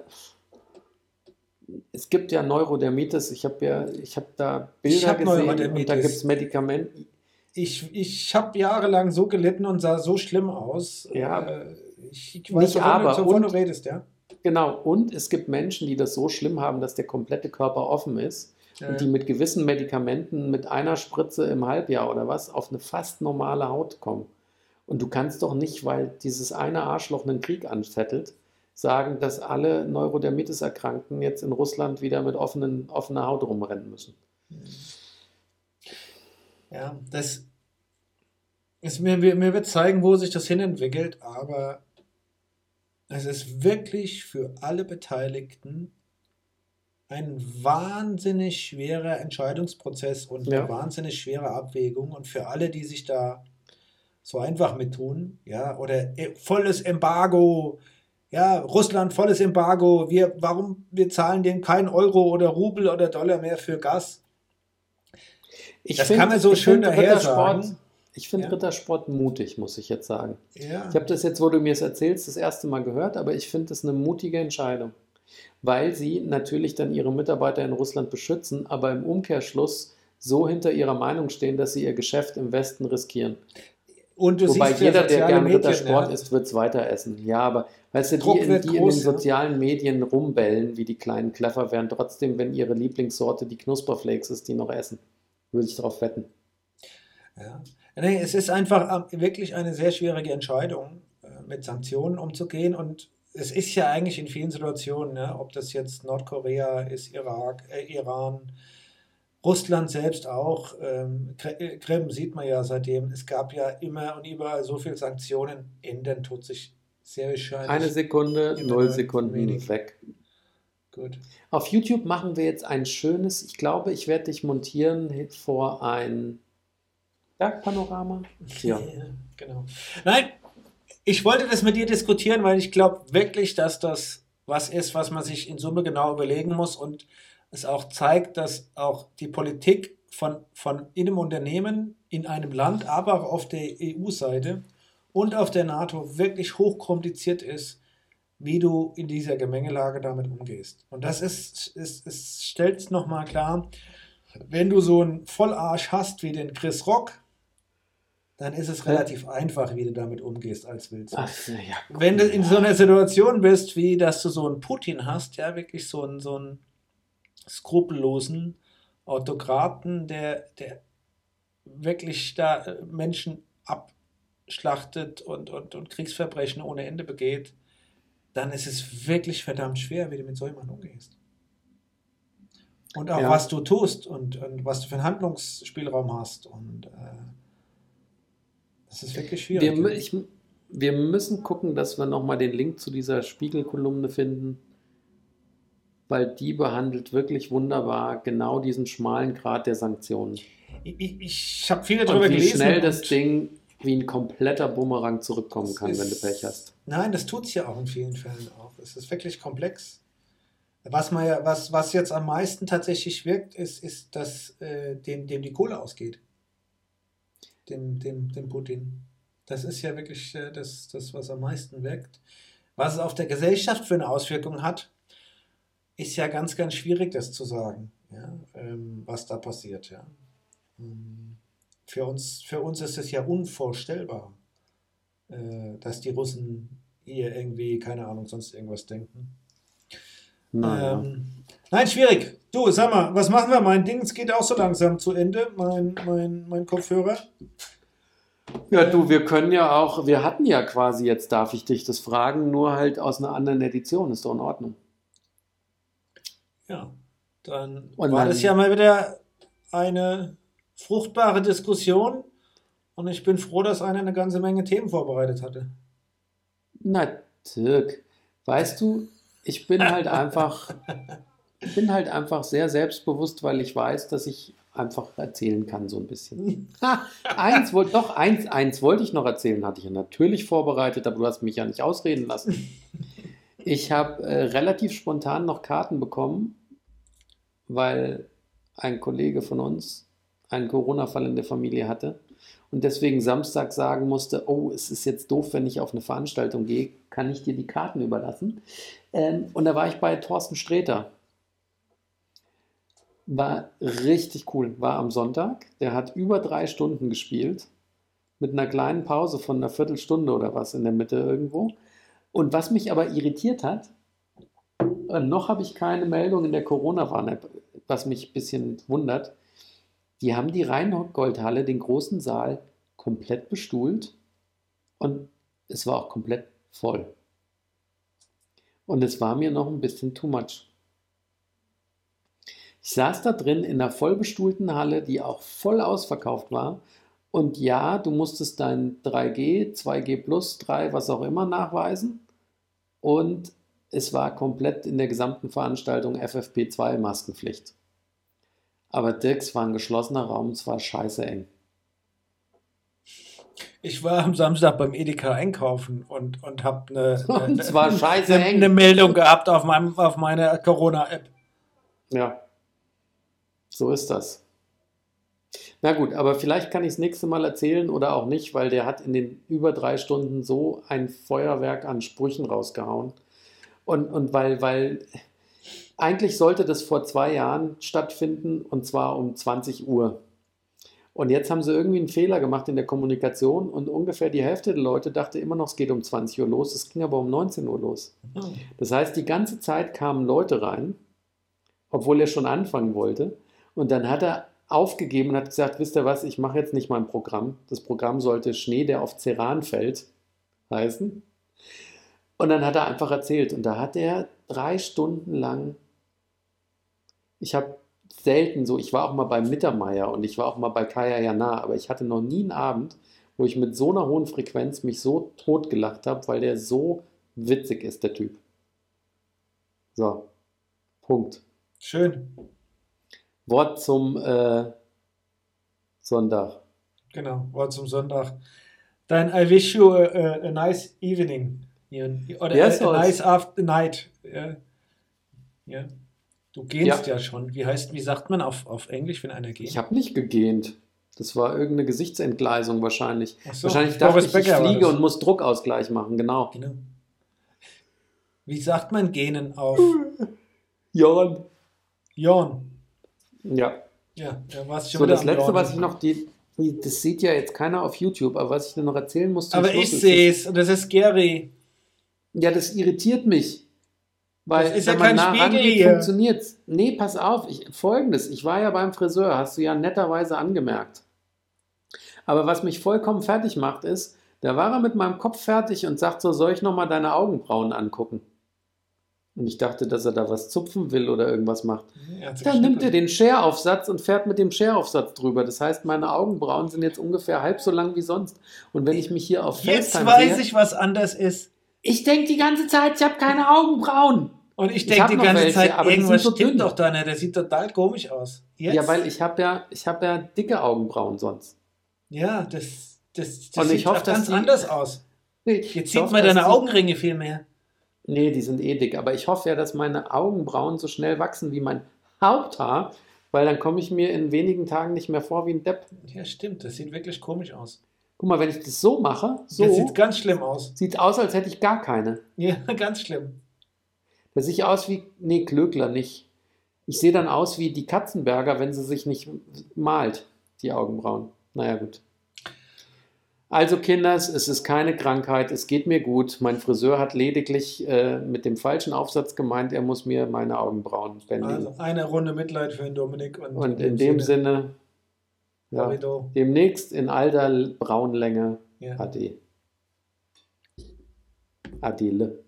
es gibt ja Neurodermitis, ich habe ja, ich habe da Bilder hab gesehen und da gibt es Medikamente. Ich, ich habe jahrelang so gelitten und sah so schlimm aus. Ja, Äh, ich, ich nicht weiß, wovon, aber. du, wovon du Und- redest, ja. Genau, und es gibt Menschen, die das so schlimm haben, dass der komplette Körper offen ist Ja, die mit gewissen Medikamenten mit einer Spritze im Halbjahr oder was auf eine fast normale Haut kommen. Und du kannst doch nicht, weil dieses eine Arschloch einen Krieg anzettelt, sagen, dass alle Neurodermitis-Erkrankten jetzt in Russland wieder mit offenen, offener Haut rumrennen müssen. Ja, das ist mir, mir, mir wird zeigen, wo sich das hinentwickelt, aber es ist wirklich für alle Beteiligten ein wahnsinnig schwerer Entscheidungsprozess und Ja. eine wahnsinnig schwere Abwägung und für alle, die sich da so einfach mit tun, ja, oder äh, volles Embargo, ja, Russland volles Embargo, wir, warum, wir zahlen denen keinen Euro oder Rubel oder Dollar mehr für Gas. Ich Das kann man so schön find daher sagen. Ich finde Ja. Rittersport mutig, muss ich jetzt sagen. Ja. Ich habe das jetzt, wo du mir es erzählst, das erste Mal gehört, aber ich finde es eine mutige Entscheidung, weil sie natürlich dann ihre Mitarbeiter in Russland beschützen, aber im Umkehrschluss so hinter ihrer Meinung stehen, dass sie ihr Geschäft im Westen riskieren. Und du Wobei jeder, der gerne Medien, Rittersport ja. isst, wird es weiter essen. Ja, aber weißt du, die, in, die in groß, den ja. sozialen Medien rumbellen, wie die kleinen Kleffer, werden trotzdem, wenn ihre Lieblingssorte die Knusperflakes ist, die noch essen. Würde ich darauf wetten. Ja. Nee, es ist einfach ähm, wirklich eine sehr schwierige Entscheidung, äh, mit Sanktionen umzugehen. Und es ist ja eigentlich in vielen Situationen, ne, ob das jetzt Nordkorea ist, Irak, äh, Iran, Russland selbst auch. Ähm, Kr- äh, Krim sieht man ja seitdem. Es gab ja immer und überall so viele Sanktionen. Ändern tut sich sehr wahrscheinlich. Eine Sekunde, null Sekunden wenig. weg. Gut. Auf YouTube machen wir jetzt ein schönes, ich glaube, ich werde dich montieren vor ein Bergpanorama. Ja. genau. Nein, ich wollte das mit dir diskutieren, weil ich glaube wirklich, dass das was ist, was man sich in Summe genau überlegen muss und es auch zeigt, dass auch die Politik von, von in einem Unternehmen, in einem Land, aber auch auf der EU-Seite und auf der NATO wirklich hochkompliziert ist, wie du in dieser Gemengelage damit umgehst. Und das ist, ist, ist stellt es nochmal klar, wenn du so einen Vollarsch hast wie den Chris Rock, dann ist es relativ einfach, wie du damit umgehst als Wilson. Ach, ja, Wenn du in so einer Situation bist, wie dass du so einen Putin hast, ja, wirklich so einen, so einen skrupellosen Autokraten, der, der wirklich da äh, Menschen abschlachtet und, und, und Kriegsverbrechen ohne Ende begeht, dann ist es wirklich verdammt schwer, wie du mit so jemandem umgehst. Und auch Ja. was du tust und, und was du für einen Handlungsspielraum hast. Und äh, das ist wirklich schwierig. wir, ich, wir müssen gucken, dass wir nochmal den Link zu dieser Spiegelkolumne finden, weil die behandelt wirklich wunderbar genau diesen schmalen Grad der Sanktionen. Ich, ich, ich habe viele darüber Und wie gelesen. schnell das Ding wie ein kompletter Bumerang zurückkommen kann, wenn du ist- Pech hast. Nein, das tut es ja auch in vielen Fällen auch. Es ist wirklich komplex. Was, man ja, was, was jetzt am meisten tatsächlich wirkt, ist, ist dass äh, dem, dem die Kohle ausgeht. Dem, dem, dem Putin. Das ist ja wirklich äh, das, das, was am meisten wirkt. Was es auf der Gesellschaft für eine Auswirkung hat, ist ja ganz, ganz schwierig, das zu sagen, ja, ähm, was da passiert. Ja. Ähm, Für, uns, für uns ist es ja unvorstellbar äh, dass die Russen hier irgendwie, keine Ahnung, sonst irgendwas denken. Naja. Ähm, nein, schwierig. Du, sag mal, was machen wir? Mein Ding geht auch so langsam zu Ende, mein, mein, mein Kopfhörer. Ja, du, wir können ja auch, wir hatten ja quasi, jetzt darf ich dich das fragen, nur halt aus einer anderen Edition, ist doch in Ordnung. Ja, dann Und war dann- das ja mal wieder eine fruchtbare Diskussion und ich bin froh, dass einer eine ganze Menge Themen vorbereitet hatte. Na, Dirk, weißt du, ich bin halt einfach, ich bin halt einfach sehr selbstbewusst, weil ich weiß, dass ich einfach erzählen kann, so ein bisschen. Eins wollte, doch, eins, eins wollte ich noch erzählen, hatte ich ja natürlich vorbereitet, aber du hast mich ja nicht ausreden lassen. Ich habe äh, relativ spontan noch Karten bekommen, weil ein Kollege von uns einen Corona-Fall in der Familie hatte und deswegen Samstag sagen musste, oh, es ist jetzt doof, wenn ich auf eine Veranstaltung gehe, kann ich dir die Karten überlassen. Ähm, und da war ich bei Thorsten Sträter. War richtig cool, war am Sonntag. Der hat über drei Stunden gespielt, mit einer kleinen Pause von einer Viertelstunde oder was in der Mitte irgendwo. Und was mich aber irritiert hat, äh, noch habe ich keine Meldung in der Corona-Warn-App, was mich ein bisschen wundert. Die haben die Rheingoldhalle, den großen Saal, komplett bestuhlt und es war auch komplett voll. Und es war mir noch ein bisschen too much. Ich saß da drin in einer vollbestuhlten Halle, die auch voll ausverkauft war. Und ja, du musstest dein 3G, 2G plus, 3, was auch immer nachweisen. Und es war komplett in der gesamten Veranstaltung FFP2 Maskenpflicht. Aber Dirks war ein geschlossener Raum, es war scheiße eng. Ich war am Samstag beim Edeka einkaufen und, und habe eine, Und eine, eine, eng. eine Meldung gehabt auf, meinem, auf meiner Corona-App. Ja, so ist das. Na gut, aber vielleicht kann ich es nächste Mal erzählen oder auch nicht, weil der hat in den über drei Stunden so ein Feuerwerk an Sprüchen rausgehauen. Und, und weil, weil eigentlich sollte das vor zwei Jahren stattfinden und zwar um 20 Uhr. Und jetzt haben sie irgendwie einen Fehler gemacht in der Kommunikation und ungefähr die Hälfte der Leute dachte immer noch, es geht um 20 Uhr los. Es ging aber um 19 Uhr los. Das heißt, die ganze Zeit kamen Leute rein, obwohl er schon anfangen wollte. Und dann hat er aufgegeben und hat gesagt, wisst ihr was, ich mache jetzt nicht mein Programm. Das Programm sollte Schnee, der auf Ceran fällt, heißen. Und dann hat er einfach erzählt. Und da hat er drei Stunden lang, ich habe selten so, ich war auch mal bei Mittermeier und ich war auch mal bei Kaya Jana, aber ich hatte noch nie einen Abend, wo ich mit so einer hohen Frequenz mich so tot gelacht habe, weil der so witzig ist, der Typ. So, Punkt. Schön. Wort zum äh, Sonntag. Genau, Wort zum Sonntag. Dann I wish you a, a, a nice evening. Oder Yes, a, a Holz. nice after night. Ja. ja. Du gehst Ja. ja. schon. Wie heißt, wie sagt man auf, auf Englisch, wenn einer geht? Ich habe nicht gegähnt. Das war irgendeine Gesichtsentgleisung wahrscheinlich. So, wahrscheinlich dachte Boris ich, ich fliege und muss Druckausgleich machen, genau. Genau. Wie sagt man gähnen auf Jan. Jorn? Ja. Ja, da war es schon So, das letzte, was ich noch, die, das sieht ja jetzt keiner auf YouTube, aber was ich dir noch erzählen muss Aber Schluss ich sehe es und das ist scary. Ja, das irritiert mich. Weil Das ist ja man kein nah Spiegel rangeht, hier. funktioniert's. Nee, pass auf, ich, folgendes, ich war ja beim Friseur, hast du ja netterweise angemerkt. Aber was mich vollkommen fertig macht, ist, da war er mit meinem Kopf fertig und sagt so, soll ich nochmal deine Augenbrauen angucken? Und ich dachte, dass er da was zupfen will oder irgendwas macht. Sie Dann nimmt er den Share-Aufsatz und fährt mit dem Share-Aufsatz drüber. Das heißt, meine Augenbrauen sind jetzt ungefähr halb so lang wie sonst. Und wenn ich mich hier auf Jetzt FaceTime weiß sehe, ich, was anders ist. ich denke die ganze Zeit, ich habe keine Augenbrauen. Und ich denke die noch ganze welche, Zeit, aber die irgendwas sind so stimmt dünn. doch da nicht. Der sieht total komisch aus. Jetzt? Ja, weil ich habe ja, ich habe ja dicke Augenbrauen sonst. Ja, das, das, das Und sieht ich hoffe, auch dass ganz die- anders aus. Jetzt sieht hoffe, man deine Augenringe viel mehr. Nee, die sind eh dick. Aber ich hoffe ja, dass meine Augenbrauen so schnell wachsen wie mein Haupthaar, weil dann komme ich mir in wenigen Tagen nicht mehr vor wie ein Depp. Ja, stimmt. Das sieht wirklich komisch aus. Guck mal, wenn ich das so mache, so Das sieht ganz schlimm aus. sieht aus, als hätte ich gar keine. Ja, ganz schlimm. Das sieht aus wie, nee, Klöckler nicht. Ich sehe dann aus wie die Katzenberger, wenn sie sich nicht malt, die Augenbrauen. Naja, gut. Also, Kinders, es ist keine Krankheit, es geht mir gut. Mein Friseur hat lediglich äh, mit dem falschen Aufsatz gemeint, er muss mir meine Augenbrauen bändigen. Also eine Runde Mitleid für den Dominik. Und, Und in dem Sinne, ja, Corridor. demnächst in alter Braunlänge Ja. Ade. Adele.